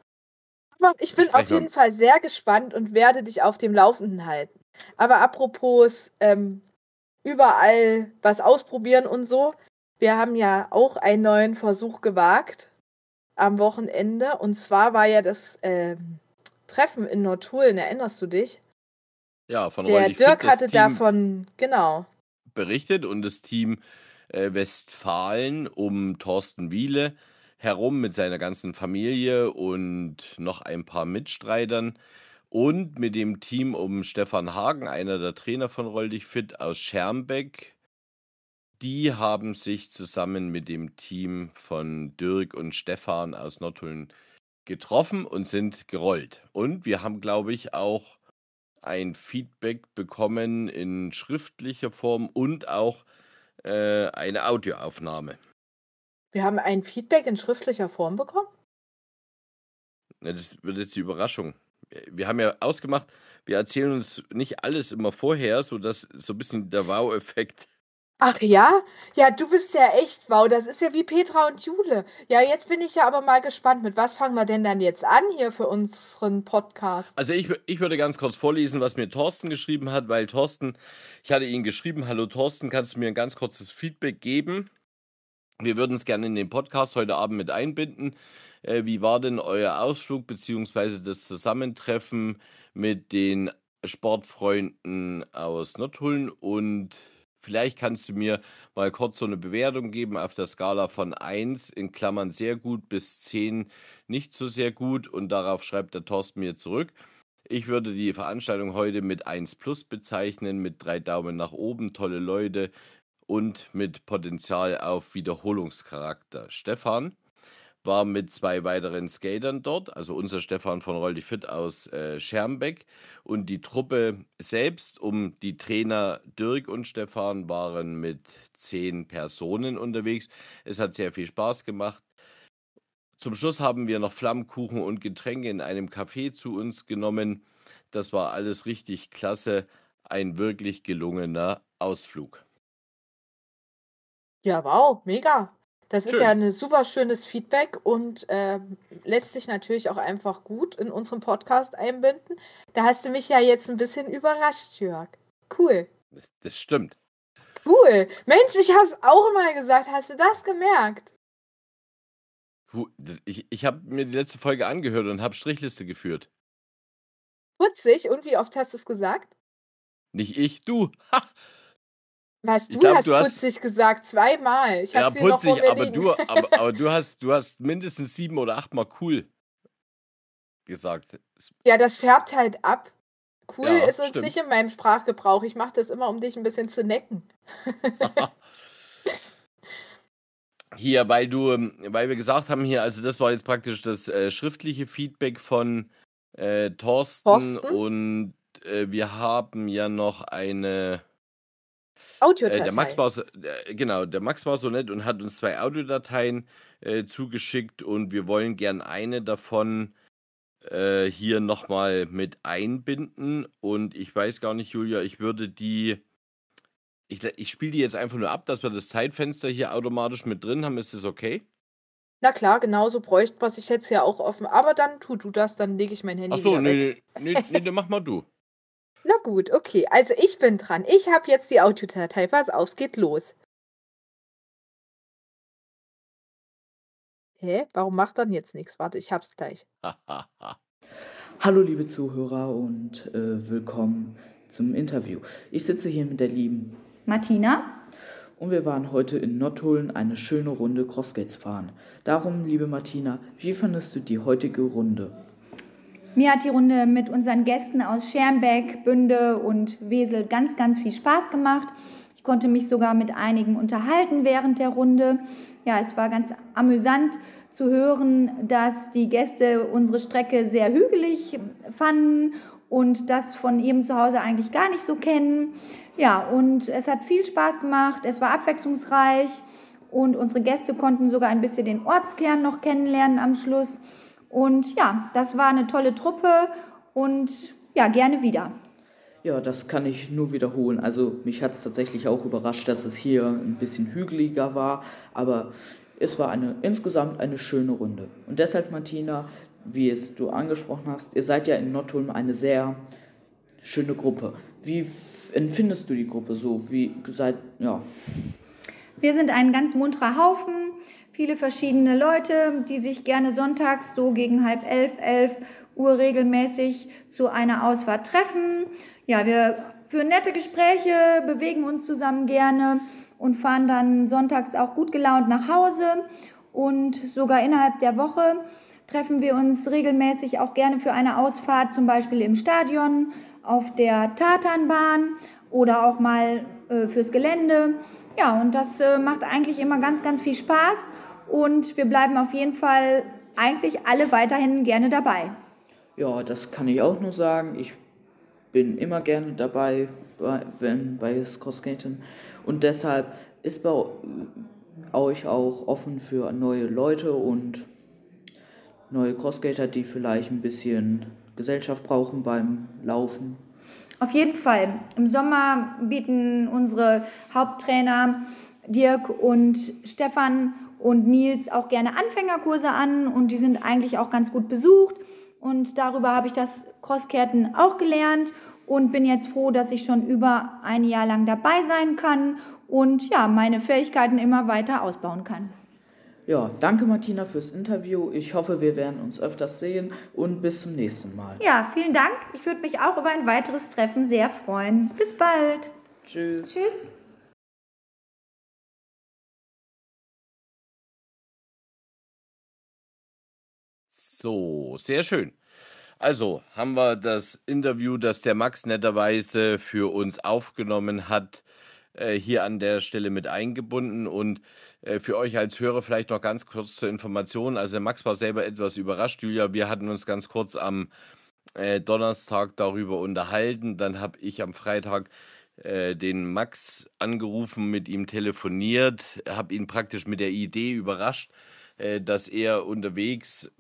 [SPEAKER 2] Ich bin auf jeden Fall sehr gespannt und werde dich auf dem Laufenden halten. Aber apropos ähm, überall was ausprobieren und so. Wir haben ja auch einen neuen Versuch gewagt am Wochenende. Und zwar war ja das ähm, Treffen in Nordtulen, erinnerst du dich?
[SPEAKER 3] ja, von
[SPEAKER 2] Der
[SPEAKER 3] Rolli
[SPEAKER 2] Dirk hatte
[SPEAKER 3] Team
[SPEAKER 2] davon, genau.
[SPEAKER 3] berichtet und das Team äh, Westfalen um Thorsten Wiele herum mit seiner ganzen Familie und noch ein paar Mitstreitern und mit dem Team um Stefan Hagen, einer der Trainer von Roll dich fit aus Schermbeck. Die haben sich zusammen mit dem Team von Dirk und Stefan aus Nordhulm getroffen und sind gerollt. Und wir haben, glaube ich, auch ein Feedback bekommen in schriftlicher Form und auch äh, eine Audioaufnahme.
[SPEAKER 2] Wir haben ein Feedback in schriftlicher Form bekommen.
[SPEAKER 3] Ja, das wird jetzt die Überraschung. Wir haben ja ausgemacht, wir erzählen uns nicht alles immer vorher, sodass so ein bisschen der Wow-Effekt.
[SPEAKER 2] Ach ja? Ja, du bist ja echt wow. Das ist ja wie Petra und Jule. Ja, jetzt bin ich ja aber mal gespannt. Mit was fangen wir denn dann jetzt an hier für unseren Podcast?
[SPEAKER 3] Also ich, ich würde ganz kurz vorlesen, was mir Thorsten geschrieben hat, weil Thorsten, ich hatte ihn geschrieben, hallo Thorsten, kannst du mir ein ganz kurzes Feedback geben? Wir würden es gerne in den Podcast heute Abend mit einbinden. Äh, wie war denn euer Ausflug beziehungsweise das Zusammentreffen mit den Sportfreunden aus Nordhulm? Und vielleicht kannst du mir mal kurz so eine Bewertung geben auf der Skala von 1 in Klammern sehr gut bis 10 nicht so sehr gut. Und darauf schreibt der Thorsten mir zurück. Ich würde die Veranstaltung heute mit 1 plus bezeichnen, mit drei Daumen nach oben, tolle Leute und mit Potenzial auf Wiederholungscharakter. Stefan war mit zwei weiteren Skatern dort, also unser Stefan von Rolli Fit aus äh, Schermbeck und die Truppe selbst um die Trainer Dirk und Stefan waren mit zehn Personen unterwegs. Es hat sehr viel Spaß gemacht. Zum Schluss haben wir noch Flammkuchen und Getränke in einem Café zu uns genommen. Das war alles richtig klasse. Ein wirklich gelungener Ausflug.
[SPEAKER 2] Ja, wow, mega. Das ist
[SPEAKER 3] Schön.
[SPEAKER 2] ja ein super schönes Feedback und ähm, lässt sich natürlich auch einfach gut in unseren Podcast einbinden. Da hast du mich ja jetzt ein bisschen überrascht, Jörg. Cool.
[SPEAKER 3] Das, das stimmt.
[SPEAKER 2] Cool. Mensch, ich hab's auch mal gesagt. Hast du das gemerkt?
[SPEAKER 3] Ich, ich habe mir die letzte Folge angehört und habe Strichliste geführt.
[SPEAKER 2] Putzig. Und wie oft hast du es gesagt?
[SPEAKER 3] Nicht ich, du. Ha!
[SPEAKER 2] Was,
[SPEAKER 3] Ich
[SPEAKER 2] du
[SPEAKER 3] glaub,
[SPEAKER 2] hast
[SPEAKER 3] du hast-
[SPEAKER 2] putzig gesagt, zweimal. Ich
[SPEAKER 3] Ja, putzig, aber
[SPEAKER 2] liegen.
[SPEAKER 3] du, aber, aber du hast, du hast mindestens sieben oder achtmal cool gesagt. Es-
[SPEAKER 2] Ja, das färbt halt ab. Cool
[SPEAKER 3] Ja,
[SPEAKER 2] ist uns
[SPEAKER 3] stimmt.
[SPEAKER 2] nicht in meinem Sprachgebrauch. Ich mache das immer, um dich ein bisschen zu necken.
[SPEAKER 3] Hier, weil du, weil wir gesagt haben hier, also das war jetzt praktisch das äh, schriftliche Feedback von äh, Thorsten,
[SPEAKER 2] Thorsten?
[SPEAKER 3] und äh, wir haben ja noch eine,
[SPEAKER 2] Audiodatei.
[SPEAKER 3] äh, der Max war so, äh, genau, der Max war so nett und hat uns zwei Audiodateien äh, zugeschickt und wir wollen gern eine davon äh, hier nochmal mit einbinden und ich weiß gar nicht, Julia, ich würde die, ich, ich spiele die jetzt einfach nur ab, dass wir das Zeitfenster hier automatisch mit drin haben, ist das okay?
[SPEAKER 2] Na klar, genauso bräuchte was ich jetzt ja auch offen. Aber dann tu du das, dann lege ich mein Handy
[SPEAKER 3] Ach so, nee, nee, nee, dann mach mal du.
[SPEAKER 2] Na gut, okay. Also ich bin dran. Ich habe jetzt die Audiodatei. Pass auf, es geht los. Hä? Warum macht dann jetzt nichts? Warte, ich hab's gleich.
[SPEAKER 4] Hallo liebe Zuhörer und äh, willkommen zum Interview. Ich sitze hier mit der lieben
[SPEAKER 5] Martina.
[SPEAKER 4] Und wir waren heute in Nottuln eine schöne Runde Crossgates fahren. Darum, liebe Martina, wie fandest du die heutige Runde?
[SPEAKER 5] Mir hat die Runde mit unseren Gästen aus Schermbeck, Bünde und Wesel ganz, ganz viel Spaß gemacht. Ich konnte mich sogar mit einigen unterhalten während der Runde. Ja, es war ganz amüsant zu hören, dass die Gäste unsere Strecke sehr hügelig fanden und das von ihrem Zuhause eigentlich gar nicht so kennen. Ja, und es hat viel Spaß gemacht, es war abwechslungsreich und unsere Gäste konnten sogar ein bisschen den Ortskern noch kennenlernen am Schluss. Und ja, das war eine tolle Truppe und ja, gerne wieder.
[SPEAKER 4] Ja, das kann ich nur wiederholen. Also mich hat es tatsächlich auch überrascht, dass es hier ein bisschen hügeliger war, aber es war eine, insgesamt eine schöne Runde. Und deshalb, Martina, wie es du angesprochen hast, ihr seid ja in Nottulm eine sehr schöne Gruppe. Wie empfindest du die Gruppe so? Wie seid, ja.
[SPEAKER 5] Wir sind ein ganz munterer Haufen, viele verschiedene Leute, die sich gerne sonntags so gegen halb elf, elf Uhr regelmäßig zu einer Ausfahrt treffen. Ja, wir führen nette Gespräche, bewegen uns zusammen gerne und fahren dann sonntags auch gut gelaunt nach Hause. Und sogar innerhalb der Woche treffen wir uns regelmäßig auch gerne für eine Ausfahrt, zum Beispiel im Stadion, auf der Tatanbahn oder auch mal äh, fürs Gelände. Ja, und das äh, macht eigentlich immer ganz, ganz viel Spaß und wir bleiben auf jeden Fall eigentlich alle weiterhin gerne dabei.
[SPEAKER 4] Ja, das kann ich auch nur sagen. Ich bin immer gerne dabei, bei, wenn bei Crossgaten. Und deshalb ist bei euch auch offen für neue Leute und neue Crossgater, die vielleicht ein bisschen Gesellschaft brauchen beim Laufen.
[SPEAKER 5] Auf jeden Fall. Im Sommer bieten unsere Haupttrainer Dirk und Stefan und Nils auch gerne Anfängerkurse an und die sind eigentlich auch ganz gut besucht. Und darüber habe ich das Crossketten auch gelernt und bin jetzt froh, dass ich schon über ein Jahr lang dabei sein kann und ja, meine Fähigkeiten immer weiter ausbauen kann.
[SPEAKER 4] Ja, danke Martina fürs Interview. Ich hoffe, wir werden uns öfters sehen und bis zum nächsten Mal.
[SPEAKER 5] Ja, vielen Dank. Ich würde mich auch über ein weiteres Treffen sehr freuen. Bis bald.
[SPEAKER 4] Tschüss.
[SPEAKER 5] Tschüss.
[SPEAKER 3] So, sehr schön. Also haben wir das Interview, das der Max netterweise für uns aufgenommen hat, äh, hier an der Stelle mit eingebunden. Und äh, für euch als Hörer vielleicht noch ganz kurz zur Information. Also der Max war selber etwas überrascht, Julia. Wir hatten uns ganz kurz am äh, Donnerstag darüber unterhalten. Dann habe ich am Freitag den Max angerufen, mit ihm telefoniert, habe ihn praktisch mit der Idee überrascht, dass er unterwegs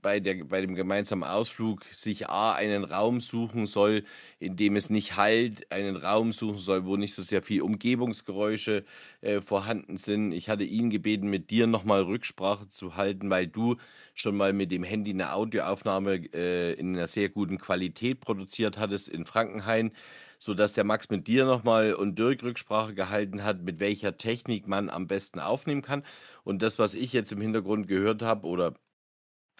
[SPEAKER 3] bei, der, bei dem gemeinsamen Ausflug sich A, einen Raum suchen soll, in dem es nicht halt, einen Raum suchen soll, wo nicht so sehr viel Umgebungsgeräusche äh, vorhanden sind. Ich hatte ihn gebeten, mit dir nochmal Rücksprache zu halten, weil du schon mal mit dem Handy eine Audioaufnahme äh, in einer sehr guten Qualität produziert hattest in Frankenhain sodass der Max mit dir nochmal und Dirk Rücksprache gehalten hat, mit welcher Technik man am besten aufnehmen kann. Und das, was ich jetzt im Hintergrund gehört habe oder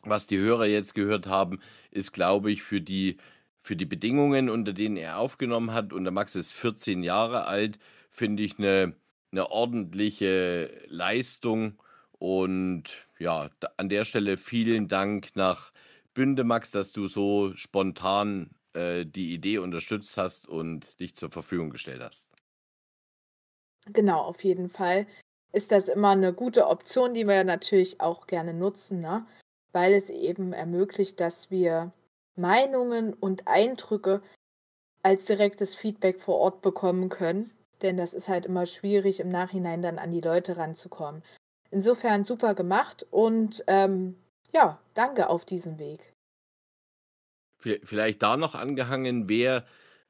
[SPEAKER 3] was die Hörer jetzt gehört haben, ist, glaube ich, für die, für die Bedingungen, unter denen er aufgenommen hat, und der Max ist 14 Jahre alt, finde ich eine, eine ordentliche Leistung. Und ja, an der Stelle vielen Dank nach Bünde, Max, dass du so spontan äh, die Idee unterstützt hast und dich zur Verfügung gestellt hast.
[SPEAKER 2] Genau, auf jeden Fall ist das immer eine gute Option, die wir natürlich auch gerne nutzen. Ne? Weil es eben ermöglicht, dass wir Meinungen und Eindrücke als direktes Feedback vor Ort bekommen können. Denn das ist halt immer schwierig, im Nachhinein dann an die Leute ranzukommen. Insofern super gemacht und ähm, ja, danke auf diesem Weg.
[SPEAKER 3] Vielleicht da noch angehangen, wer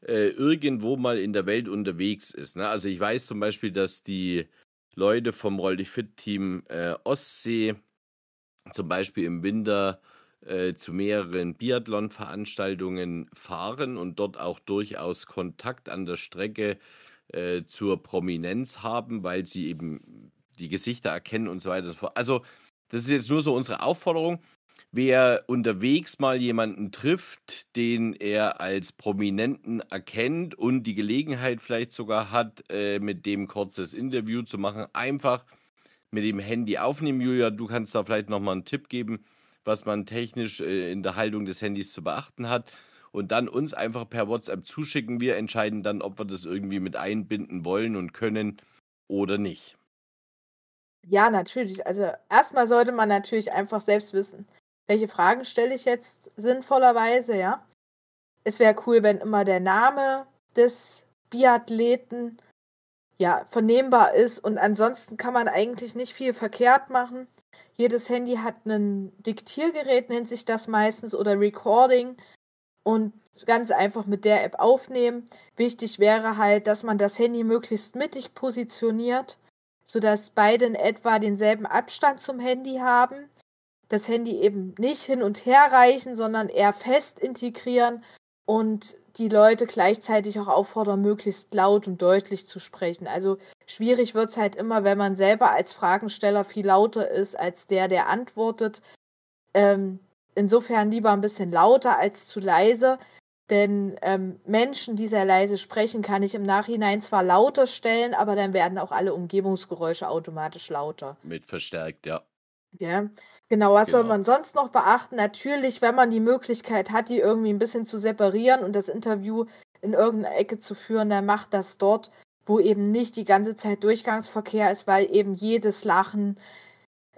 [SPEAKER 3] äh, irgendwo mal in der Welt unterwegs ist. Ne? Also ich weiß zum Beispiel, dass die Leute vom Roll dich Fit Team äh, Ostsee zum Beispiel im Winter äh, zu mehreren Biathlon-Veranstaltungen fahren und dort auch durchaus Kontakt an der Strecke äh, zur Prominenz haben, weil sie eben die Gesichter erkennen und so weiter. Also, das ist jetzt nur so unsere Aufforderung. wer unterwegs mal jemanden trifft, den er als Prominenten erkennt und die Gelegenheit vielleicht sogar hat, äh, mit dem kurzes Interview zu machen, einfach mit dem Handy aufnehmen. Julia, du kannst da vielleicht nochmal einen Tipp geben, was man technisch äh, in der Haltung des Handys zu beachten hat. Und dann uns einfach per WhatsApp zuschicken. Wir entscheiden dann, ob wir das irgendwie mit einbinden wollen und können oder nicht.
[SPEAKER 2] Ja, natürlich. Also erstmal sollte man natürlich einfach selbst wissen, welche Fragen stelle ich jetzt sinnvollerweise, ja. Es wäre cool, wenn immer der Name des Biathleten ja vernehmbar ist und ansonsten kann man eigentlich nicht viel verkehrt machen. Jedes Handy hat ein Diktiergerät, nennt sich das meistens, oder Recording und ganz einfach mit der App aufnehmen. Wichtig wäre halt, dass man das Handy möglichst mittig positioniert sodass beide in etwa denselben Abstand zum Handy haben. Das Handy eben nicht hin und her reichen, sondern eher fest integrieren und die Leute gleichzeitig auch auffordern, möglichst laut und deutlich zu sprechen. Also schwierig wird es halt immer, wenn man selber als Fragensteller viel lauter ist als der, der antwortet. Ähm, insofern lieber ein bisschen lauter als zu leise. Denn ähm, Menschen, die sehr leise sprechen, kann ich im Nachhinein zwar lauter stellen, aber dann werden auch alle Umgebungsgeräusche automatisch lauter.
[SPEAKER 3] Mit verstärkt, ja.
[SPEAKER 2] Ja, genau. Was soll
[SPEAKER 3] Genau.
[SPEAKER 2] man sonst noch beachten? Natürlich, wenn man die Möglichkeit hat, die irgendwie ein bisschen zu separieren und das Interview in irgendeine Ecke zu führen, dann macht das dort, wo eben nicht die ganze Zeit Durchgangsverkehr ist, weil eben jedes Lachen,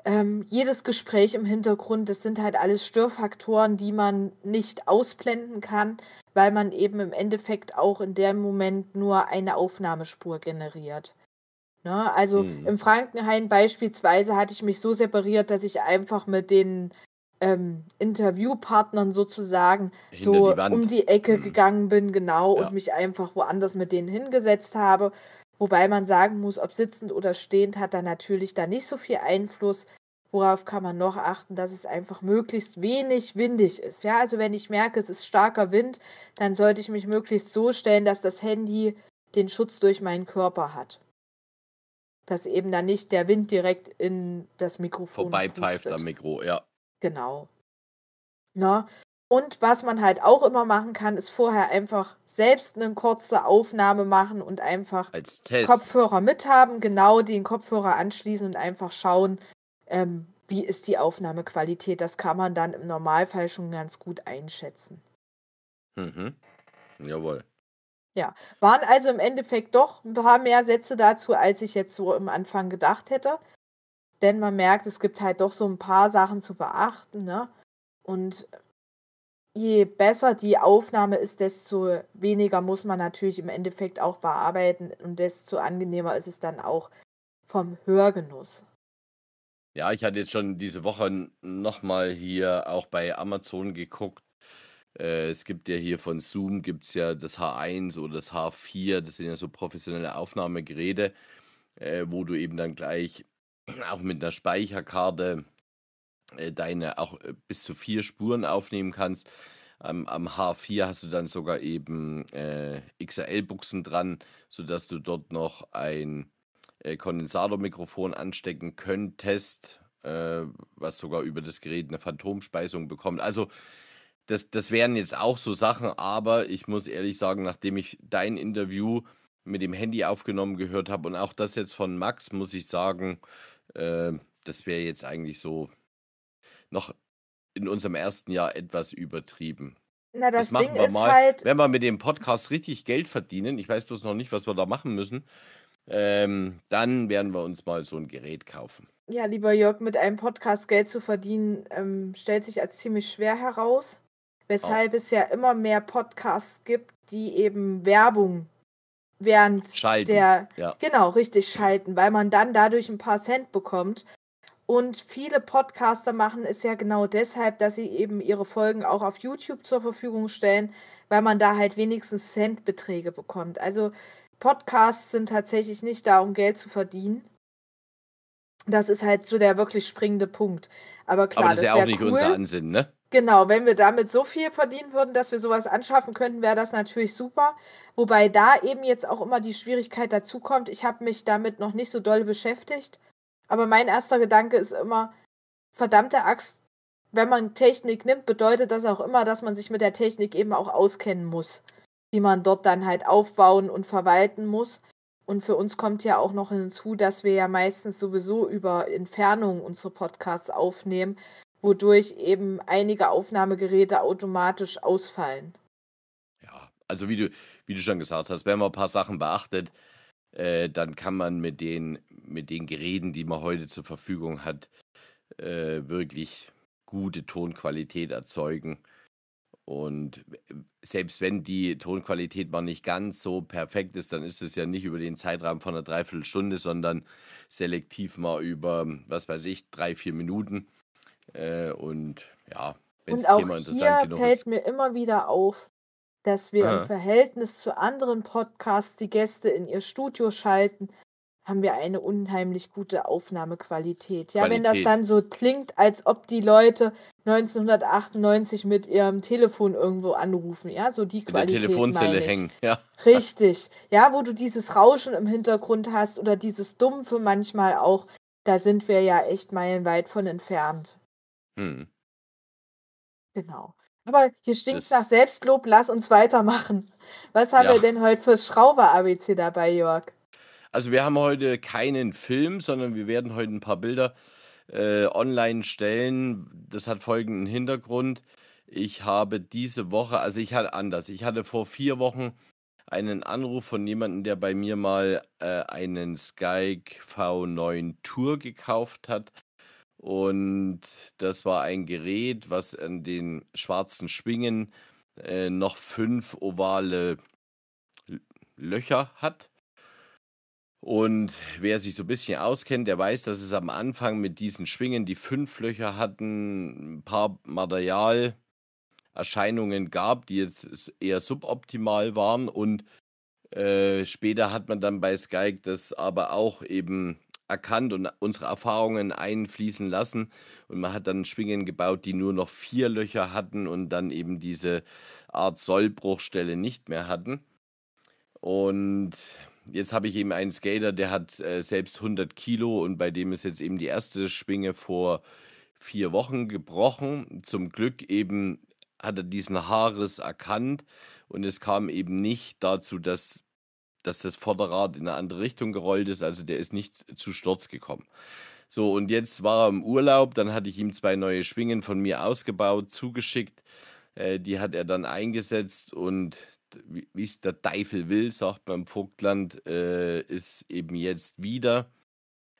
[SPEAKER 2] ähm, jedes Gespräch im Hintergrund, das sind halt alles Störfaktoren, die man nicht ausblenden kann, weil man eben im Endeffekt auch in dem Moment nur eine Aufnahmespur generiert. Ne? Also
[SPEAKER 3] Mhm.
[SPEAKER 2] im Frankenhain beispielsweise hatte ich mich so separiert, dass ich einfach mit den ähm, Interviewpartnern sozusagen
[SPEAKER 3] Hinter
[SPEAKER 2] so
[SPEAKER 3] die
[SPEAKER 2] um die Ecke
[SPEAKER 3] Mhm.
[SPEAKER 2] gegangen bin, genau,
[SPEAKER 3] Ja.
[SPEAKER 2] und mich einfach woanders mit denen hingesetzt habe. Wobei man sagen muss, ob sitzend oder stehend hat da natürlich da nicht so viel Einfluss. Worauf kann man noch achten, dass es einfach möglichst wenig windig ist. Ja, also wenn ich merke, es ist starker Wind, dann sollte ich mich möglichst so stellen, dass das Handy den Schutz durch meinen Körper hat. Dass eben dann nicht der Wind direkt in das Mikrofon
[SPEAKER 3] Vorbeipfeift am Mikro, ja.
[SPEAKER 2] Genau. Na, und was man halt auch immer machen kann, ist vorher einfach selbst eine kurze Aufnahme machen und einfach
[SPEAKER 3] Als Test.
[SPEAKER 2] Kopfhörer mithaben, genau den Kopfhörer anschließen und einfach schauen, ähm, wie ist die Aufnahmequalität. Das kann man dann im Normalfall schon ganz gut einschätzen.
[SPEAKER 3] Mhm. Jawohl.
[SPEAKER 2] Waren also im Endeffekt doch ein paar mehr Sätze dazu, als ich jetzt so am Anfang gedacht hätte. Denn man merkt, es gibt halt doch so ein paar Sachen zu beachten, ne? Und je besser die Aufnahme ist, desto weniger muss man natürlich im Endeffekt auch bearbeiten und desto angenehmer ist es dann auch vom Hörgenuss.
[SPEAKER 3] Ja, ich hatte jetzt schon diese Woche nochmal hier auch bei Amazon geguckt. Äh, es gibt ja hier von Zoom gibt's ja das H1 oder das H4, das sind ja so professionelle Aufnahmegeräte, äh, wo du eben dann gleich auch mit einer Speicherkarte äh, deine auch äh, bis zu vier Spuren aufnehmen kannst. Am, am H4 hast du dann sogar eben äh, XLR-Buchsen dran, sodass du dort noch ein Kondensatormikrofon anstecken könntest, was sogar über das Gerät eine Phantomspeisung bekommt. Also das, das wären jetzt auch so Sachen, aber ich muss ehrlich sagen, nachdem ich dein Interview mit dem Handy aufgenommen gehört habe und auch das jetzt von Max, muss ich sagen, äh, das wäre jetzt eigentlich so noch in unserem ersten Jahr etwas übertrieben.
[SPEAKER 2] Na,
[SPEAKER 3] Das,
[SPEAKER 2] das,
[SPEAKER 3] machen
[SPEAKER 2] Ding
[SPEAKER 3] wir mal,
[SPEAKER 2] halt,
[SPEAKER 3] wenn wir mit dem Podcast richtig Geld verdienen. Ich weiß bloß noch nicht, was wir da machen müssen. Ähm, dann werden wir uns mal so ein Gerät kaufen.
[SPEAKER 2] ja, lieber Jörg, mit einem Podcast Geld zu verdienen, ähm, stellt sich als ziemlich schwer heraus. Weshalb es ja immer mehr Podcasts gibt, die eben Werbung während
[SPEAKER 3] Schalten.
[SPEAKER 2] der
[SPEAKER 3] Ja.
[SPEAKER 2] Genau, richtig schalten, weil man dann dadurch ein paar Cent bekommt. Und viele Podcaster machen es ja genau deshalb, dass sie eben ihre Folgen auch auf YouTube zur Verfügung stellen, weil man da halt wenigstens Centbeträge bekommt. Also Podcasts sind tatsächlich nicht da, um Geld zu verdienen. Das ist halt so der wirklich springende Punkt. Aber klar,
[SPEAKER 3] Aber das ist ja auch nicht
[SPEAKER 2] cool.
[SPEAKER 3] unser Ansinnen, ne?
[SPEAKER 2] Genau, wenn wir damit so viel verdienen würden, dass wir sowas anschaffen könnten, wäre das natürlich super. Wobei da eben jetzt auch immer die Schwierigkeit dazu kommt. Ich habe mich damit noch nicht so doll beschäftigt. Aber mein erster Gedanke ist immer, verdammte Axt, wenn man Technik nimmt, bedeutet das auch immer, dass man sich mit der Technik eben auch auskennen muss, die man dort dann halt aufbauen und verwalten muss. Und für uns kommt ja auch noch hinzu, dass wir ja meistens sowieso über Entfernung unsere Podcasts aufnehmen, wodurch eben einige Aufnahmegeräte automatisch ausfallen.
[SPEAKER 3] Ja, also wie du, wie du schon gesagt hast, wenn man ein paar Sachen beachtet, äh, dann kann man mit den, mit den Geräten, die man heute zur Verfügung hat, äh, wirklich gute Tonqualität erzeugen. Und selbst wenn die Tonqualität mal nicht ganz so perfekt ist, dann ist es ja nicht über den Zeitraum von einer Dreiviertelstunde, sondern selektiv mal über, was weiß ich, drei, vier Minuten. Äh, und ja, wenn das
[SPEAKER 2] auch
[SPEAKER 3] Thema
[SPEAKER 2] hier
[SPEAKER 3] interessant genug
[SPEAKER 2] fällt
[SPEAKER 3] ist.
[SPEAKER 2] mir immer wieder auf, dass wir im
[SPEAKER 3] Aha.
[SPEAKER 2] Verhältnis zu anderen Podcasts, die Gäste in ihr Studio schalten, haben wir eine unheimlich gute Aufnahmequalität. Ja, wenn das
[SPEAKER 3] Qualität.
[SPEAKER 2] dann so klingt, als ob die Leute 1998 mit ihrem Telefon irgendwo anrufen, ja, so die
[SPEAKER 3] In der
[SPEAKER 2] Qualität
[SPEAKER 3] Telefonzelle
[SPEAKER 2] meine ich.
[SPEAKER 3] hängen, ja.
[SPEAKER 2] Richtig. Ja, wo du dieses Rauschen im Hintergrund hast oder dieses Dumpfe manchmal auch, da sind wir ja echt meilenweit von entfernt.
[SPEAKER 3] Hm.
[SPEAKER 2] Genau. Aber hier stinkt's nach Selbstlob, lass uns weitermachen. Was haben wir
[SPEAKER 3] ja.
[SPEAKER 2] denn heute fürs Schrauber-ABC dabei, Jörg?
[SPEAKER 3] Also wir haben heute keinen Film, sondern wir werden heute ein paar Bilder äh, online stellen. Das hat folgenden Hintergrund. Ich habe diese Woche, also ich hatte anders. Ich hatte vor vier Wochen einen Anruf von jemandem, der bei mir mal äh, einen Skype V9 Tour gekauft hat. Und das war ein Gerät, was an den schwarzen Schwingen äh, noch fünf ovale Löcher hat. Und wer sich so ein bisschen auskennt, der weiß, dass es am Anfang mit diesen Schwingen, die fünf Löcher hatten, ein paar Materialerscheinungen gab, die jetzt eher suboptimal waren. Und äh, später hat man dann bei Skype das aber auch eben erkannt und unsere Erfahrungen einfließen lassen. Und man hat dann Schwingen gebaut, die nur noch vier Löcher hatten und dann eben diese Art Sollbruchstelle nicht mehr hatten. Und jetzt habe ich eben einen Skater, der hat äh, selbst 100 Kilo und bei dem ist jetzt eben die erste Schwinge vor vier Wochen gebrochen. Zum Glück eben hat er diesen Haarriss erkannt und es kam eben nicht dazu, dass, dass das Vorderrad in eine andere Richtung gerollt ist. Also der ist nicht zu Sturz gekommen. So, und jetzt war er im Urlaub, dann hatte ich ihm zwei neue Schwingen von mir ausgebaut, zugeschickt. Äh, die hat er dann eingesetzt und wie es der Teufel will, sagt man im Vogtland, äh, ist eben jetzt wieder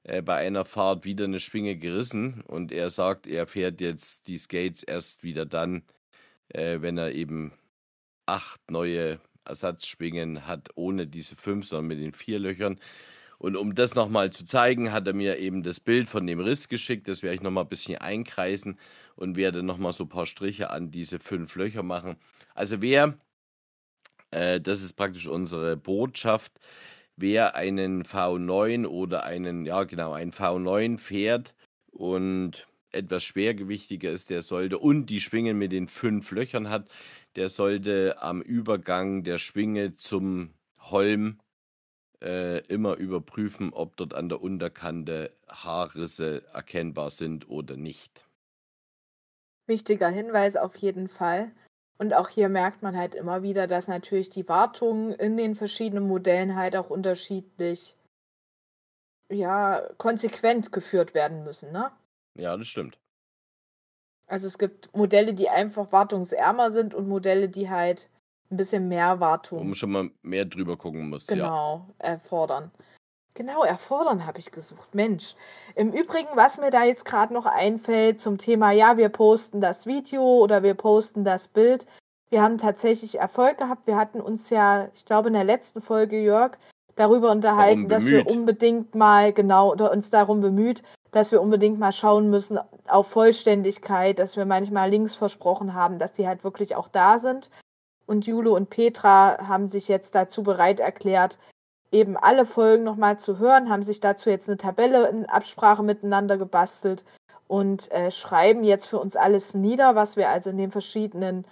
[SPEAKER 3] äh, bei einer Fahrt wieder eine Schwinge gerissen und er sagt, er fährt jetzt die Skates erst wieder dann, äh, wenn er eben acht neue Ersatzschwingen hat, ohne diese fünf, sondern mit den vier Löchern. Und um das nochmal zu zeigen, hat er mir eben das Bild von dem Riss geschickt. Das werde ich nochmal ein bisschen einkreisen und werde nochmal so ein paar Striche an diese fünf Löcher machen. Also wer, äh, das ist praktisch unsere Botschaft, wer einen V9 oder einen, ja genau, einen V9 fährt und etwas schwergewichtiger ist, der sollte und die Schwingen mit den fünf Löchern hat, der sollte am Übergang der Schwinge zum Holm äh, immer überprüfen, ob dort an der Unterkante Haarrisse erkennbar sind oder nicht.
[SPEAKER 2] Wichtiger Hinweis auf jeden Fall. Und auch hier merkt man halt immer wieder, dass natürlich die Wartungen in den verschiedenen Modellen halt auch unterschiedlich, ja, konsequent geführt werden müssen, ne?
[SPEAKER 3] Ja, das stimmt.
[SPEAKER 2] Also es gibt Modelle, die einfach wartungsärmer sind und Modelle, die halt ein bisschen mehr
[SPEAKER 3] Wo man
[SPEAKER 2] Wartung,
[SPEAKER 3] schon mal mehr drüber gucken muss, ja.
[SPEAKER 2] genau, erfordern. Genau, erfordern habe ich gesucht. Mensch. Im Übrigen, was mir da jetzt gerade noch einfällt zum Thema, ja, wir posten das Video oder wir posten das Bild. Wir haben tatsächlich Erfolg gehabt. Wir hatten uns ja, ich glaube, in der letzten Folge, Jörg, darüber unterhalten, dass wir unbedingt mal, genau, oder uns darum bemüht, dass wir unbedingt mal schauen müssen auf Vollständigkeit, dass wir manchmal Links versprochen haben, dass die halt wirklich auch da sind. Und Jule und Petra haben sich jetzt dazu bereit erklärt, eben alle Folgen nochmal zu hören, haben sich dazu jetzt eine Tabelle in Absprache miteinander gebastelt und äh, schreiben jetzt für uns alles nieder, was wir also in den verschiedenen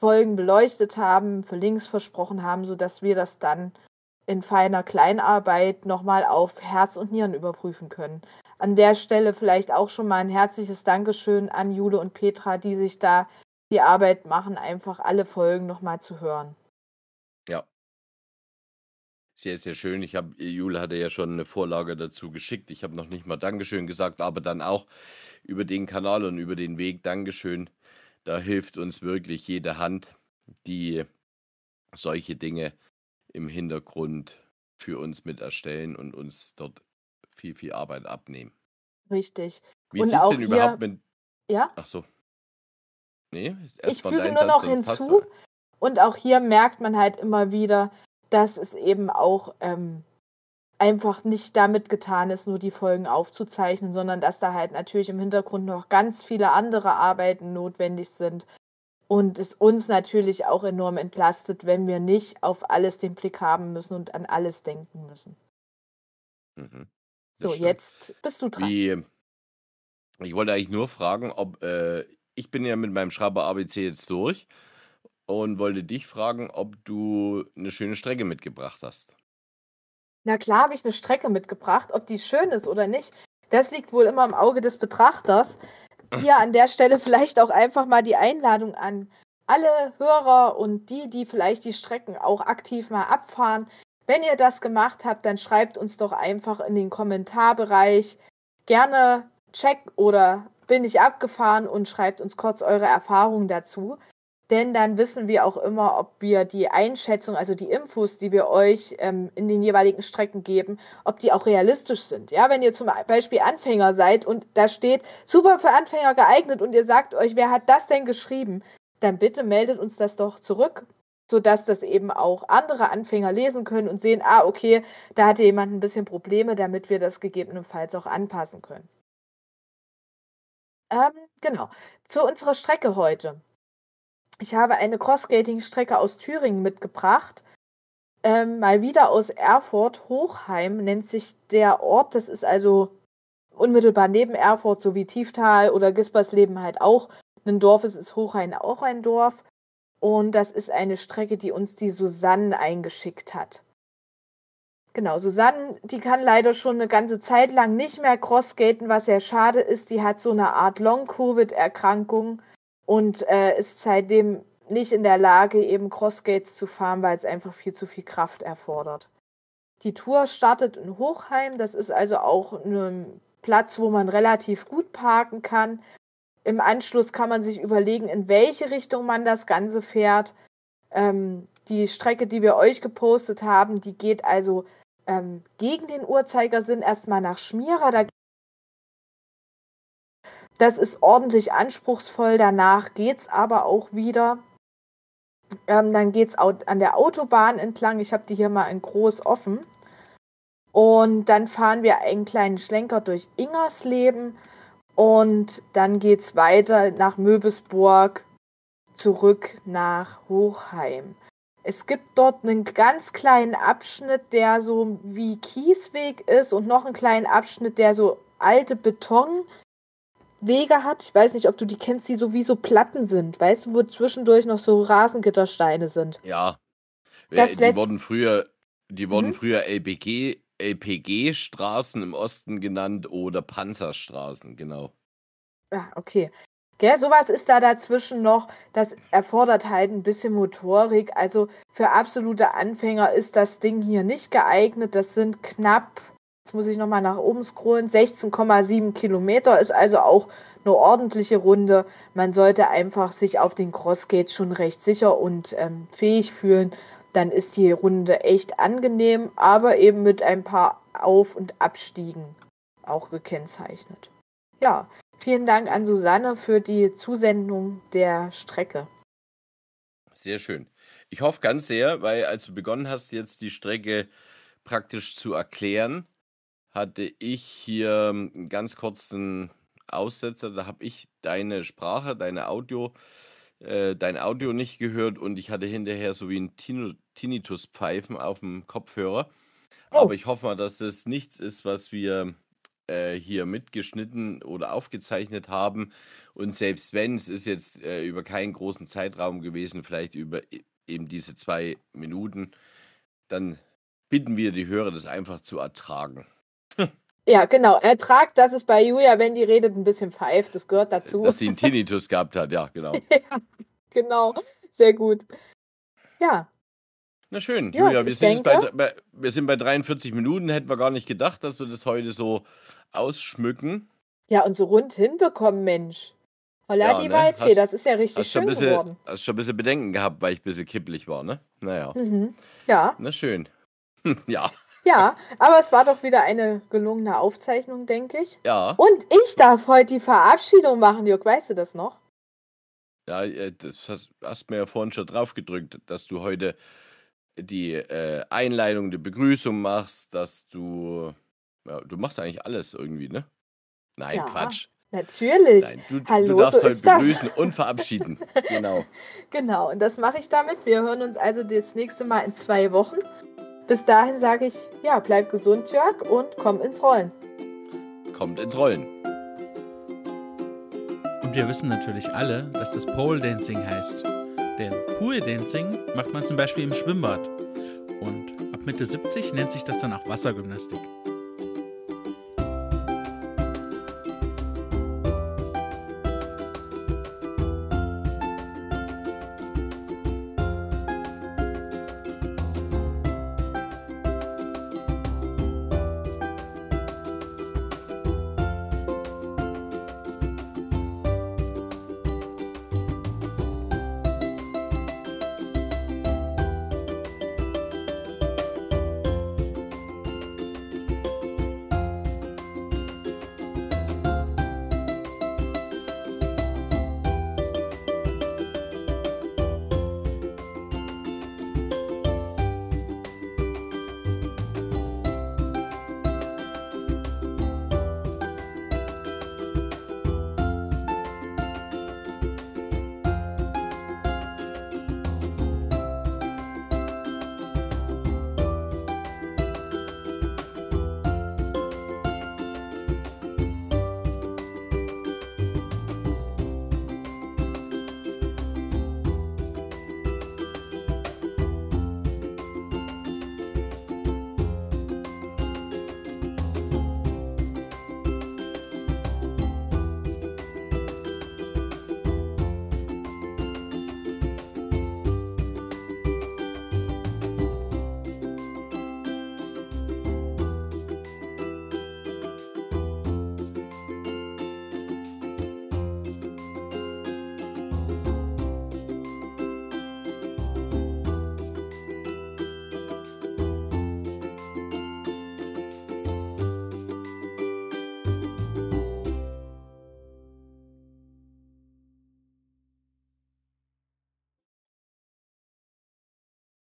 [SPEAKER 2] Folgen beleuchtet haben, für Links versprochen haben, sodass wir das dann in feiner Kleinarbeit nochmal auf Herz und Nieren überprüfen können. An der Stelle vielleicht auch schon mal ein herzliches Dankeschön an Jule und Petra, die sich da die Arbeit machen, einfach alle Folgen nochmal zu hören.
[SPEAKER 3] Ja. Sehr, sehr schön. Ich habe, Jule hatte ja schon eine Vorlage dazu geschickt. Ich habe noch nicht mal Dankeschön gesagt, aber dann auch über den Kanal und über den Weg Dankeschön. Da hilft uns wirklich jede Hand, die solche Dinge im Hintergrund für uns mit erstellen und uns dort viel, viel Arbeit abnehmen.
[SPEAKER 2] Richtig.
[SPEAKER 3] Wie sieht's
[SPEAKER 2] auch
[SPEAKER 3] denn überhaupt mit.
[SPEAKER 2] ja,
[SPEAKER 3] Ach so. Nee,
[SPEAKER 2] ich
[SPEAKER 3] erstmal
[SPEAKER 2] füge nur
[SPEAKER 3] Satz,
[SPEAKER 2] noch hinzu, und auch hier merkt man halt immer wieder, dass es eben auch ähm, einfach nicht damit getan ist, nur die Folgen aufzuzeichnen, sondern dass da halt natürlich im Hintergrund noch ganz viele andere Arbeiten notwendig sind. Und es uns natürlich auch enorm entlastet, wenn wir nicht auf alles den Blick haben müssen und an alles denken müssen.
[SPEAKER 3] Mhm.
[SPEAKER 2] So, jetzt bist du dran.
[SPEAKER 3] Wie, ich wollte eigentlich nur fragen, ob, äh, ich bin ja mit meinem Schreiber ABC jetzt durch und wollte dich fragen, ob du eine schöne Strecke mitgebracht hast.
[SPEAKER 2] Na klar habe ich eine Strecke mitgebracht. Ob die schön ist oder nicht, das liegt wohl immer im Auge des Betrachters. Hier an der Stelle vielleicht auch einfach mal die Einladung an alle Hörer und die, die vielleicht die Strecken auch aktiv mal abfahren. Wenn ihr das gemacht habt, dann schreibt uns doch einfach in den Kommentarbereich gerne Check oder bin ich abgefahren und schreibt uns kurz eure Erfahrungen dazu. Denn dann wissen wir auch immer, ob wir die Einschätzung, also die Infos, die wir euch ähm, in den jeweiligen Strecken geben, ob die auch realistisch sind. Ja, wenn ihr zum Beispiel Anfänger seid und da steht super für Anfänger geeignet und ihr sagt euch, wer hat das denn geschrieben, dann bitte meldet uns das doch zurück, sodass das eben auch andere Anfänger lesen können und sehen, ah, okay, da hatte jemand ein bisschen Probleme, damit wir das gegebenenfalls auch anpassen können. Ähm, genau. Zu unserer Strecke heute. Ich habe eine Crossskating-Strecke aus Thüringen mitgebracht. Ähm, mal wieder aus Erfurt. Hochheim nennt sich der Ort. Das ist also unmittelbar neben Erfurt, so wie Tieftal oder Gispersleben halt auch. Ein Dorf ist, ist Hochheim auch ein Dorf. Und das ist eine Strecke, die uns die Susanne eingeschickt hat. Genau, Susanne, die kann leider schon eine ganze Zeit lang nicht mehr Crossskaten, was sehr schade ist. Die hat so eine Art Long-Covid-Erkrankung und äh, ist seitdem nicht in der Lage, eben Crossgates zu fahren, weil es einfach viel zu viel Kraft erfordert. Die Tour startet in Hochheim, das ist also auch ein Platz, wo man relativ gut parken kann. Im Anschluss kann man sich überlegen, in welche Richtung man das Ganze fährt. Ähm, die Strecke, die wir euch gepostet haben, die geht also ähm, gegen den Uhrzeigersinn erstmal nach Schmierer. Da das ist ordentlich anspruchsvoll. Danach geht es aber auch wieder. Ähm, dann geht es an der Autobahn entlang. Ich habe die hier mal in groß offen. Und dann fahren wir einen kleinen Schlenker durch Ingersleben. Und dann geht es weiter nach Möbesburg zurück nach Hochheim. Es gibt dort einen ganz kleinen Abschnitt, der so wie Kiesweg ist und noch einen kleinen Abschnitt, der so alte Betonwege hat. Ich weiß nicht, ob du die kennst, die so wie so Platten sind. Weißt du, wo zwischendurch noch so Rasengittersteine sind?
[SPEAKER 3] Ja.
[SPEAKER 2] Das
[SPEAKER 3] die
[SPEAKER 2] lässt-
[SPEAKER 3] wurden früher, die wurden
[SPEAKER 2] Mhm.
[SPEAKER 3] früher LPG, LPG-Straßen im Osten genannt oder Panzerstraßen, genau.
[SPEAKER 2] Ah, okay. Gell, sowas ist da dazwischen noch. Das erfordert halt ein bisschen Motorik. Also für absolute Anfänger ist das Ding hier nicht geeignet. Das sind knapp, jetzt muss ich nochmal nach oben scrollen, 16,7 Kilometer. Ist also auch eine ordentliche Runde. Man sollte einfach sich auf den Crossgates schon recht sicher und ähm, fähig fühlen. Dann ist die Runde echt angenehm, aber eben mit ein paar Auf- und Abstiegen auch gekennzeichnet. Ja, Vielen Dank an Susanne für die Zusendung der Strecke.
[SPEAKER 3] Sehr schön. Ich hoffe ganz sehr, weil als du begonnen hast, jetzt die Strecke praktisch zu erklären, hatte ich hier einen ganz kurzen Aussetzer. Da habe ich deine Sprache, deine Audio, äh, dein Audio nicht gehört und ich hatte hinterher so wie ein Tinu- Tinnitus-Pfeifen auf dem Kopfhörer.
[SPEAKER 2] Oh.
[SPEAKER 3] Aber ich hoffe mal, dass das nichts ist, was wir äh, hier mitgeschnitten oder aufgezeichnet haben. Und selbst wenn, es ist jetzt äh, über keinen großen Zeitraum gewesen, vielleicht über e- eben diese zwei Minuten, dann bitten wir die Hörer, das einfach zu ertragen.
[SPEAKER 2] Ja, genau. Ertrag, dass es bei Julia, wenn die redet, ein bisschen pfeift. Das gehört dazu.
[SPEAKER 3] Dass sie einen Tinnitus gehabt hat, ja, genau.
[SPEAKER 2] ja, genau. Sehr gut. Ja.
[SPEAKER 3] Na schön,
[SPEAKER 2] Ja,
[SPEAKER 3] Julia, wir sind, bei, bei, wir sind bei 43 Minuten. Hätten wir gar nicht gedacht, dass wir das heute so ausschmücken.
[SPEAKER 2] Ja, und so rund hinbekommen, Mensch. Holla
[SPEAKER 3] Ja,
[SPEAKER 2] die
[SPEAKER 3] ne?
[SPEAKER 2] Waldfee,
[SPEAKER 3] Hast-
[SPEAKER 2] das ist ja richtig schön
[SPEAKER 3] bisschen,
[SPEAKER 2] geworden.
[SPEAKER 3] hast schon ein bisschen Bedenken gehabt, weil ich ein bisschen kipplig war, ne? Naja,
[SPEAKER 2] Mhm. Ja,
[SPEAKER 3] na schön. Ja,
[SPEAKER 2] ja, aber es war doch wieder eine gelungene Aufzeichnung, denke ich.
[SPEAKER 3] ja.
[SPEAKER 2] Und ich darf heute die Verabschiedung machen, Jörg, weißt du das noch?
[SPEAKER 3] Ja, äh, das hast, hast mir ja vorhin schon drauf gedrückt, dass du heute die äh, Einleitung, die Begrüßung machst, dass du. Ja, du machst eigentlich alles irgendwie, ne? Nein,
[SPEAKER 2] Ja,
[SPEAKER 3] Quatsch.
[SPEAKER 2] Natürlich.
[SPEAKER 3] Nein, du,
[SPEAKER 2] Hallo,
[SPEAKER 3] du darfst
[SPEAKER 2] so
[SPEAKER 3] heute
[SPEAKER 2] ist das.
[SPEAKER 3] begrüßen und verabschieden. genau.
[SPEAKER 2] Genau, und das mache ich damit. Wir hören uns also das nächste Mal in zwei Wochen. Bis dahin sage ich, ja, bleib gesund, Jörg, und komm ins Rollen.
[SPEAKER 3] Kommt ins Rollen.
[SPEAKER 1] Und wir wissen natürlich alle, dass das Pole Dancing heißt. Denn Pool Dancing macht man zum Beispiel im Schwimmbad. Und ab Mitte 70 nennt sich das dann auch Wassergymnastik.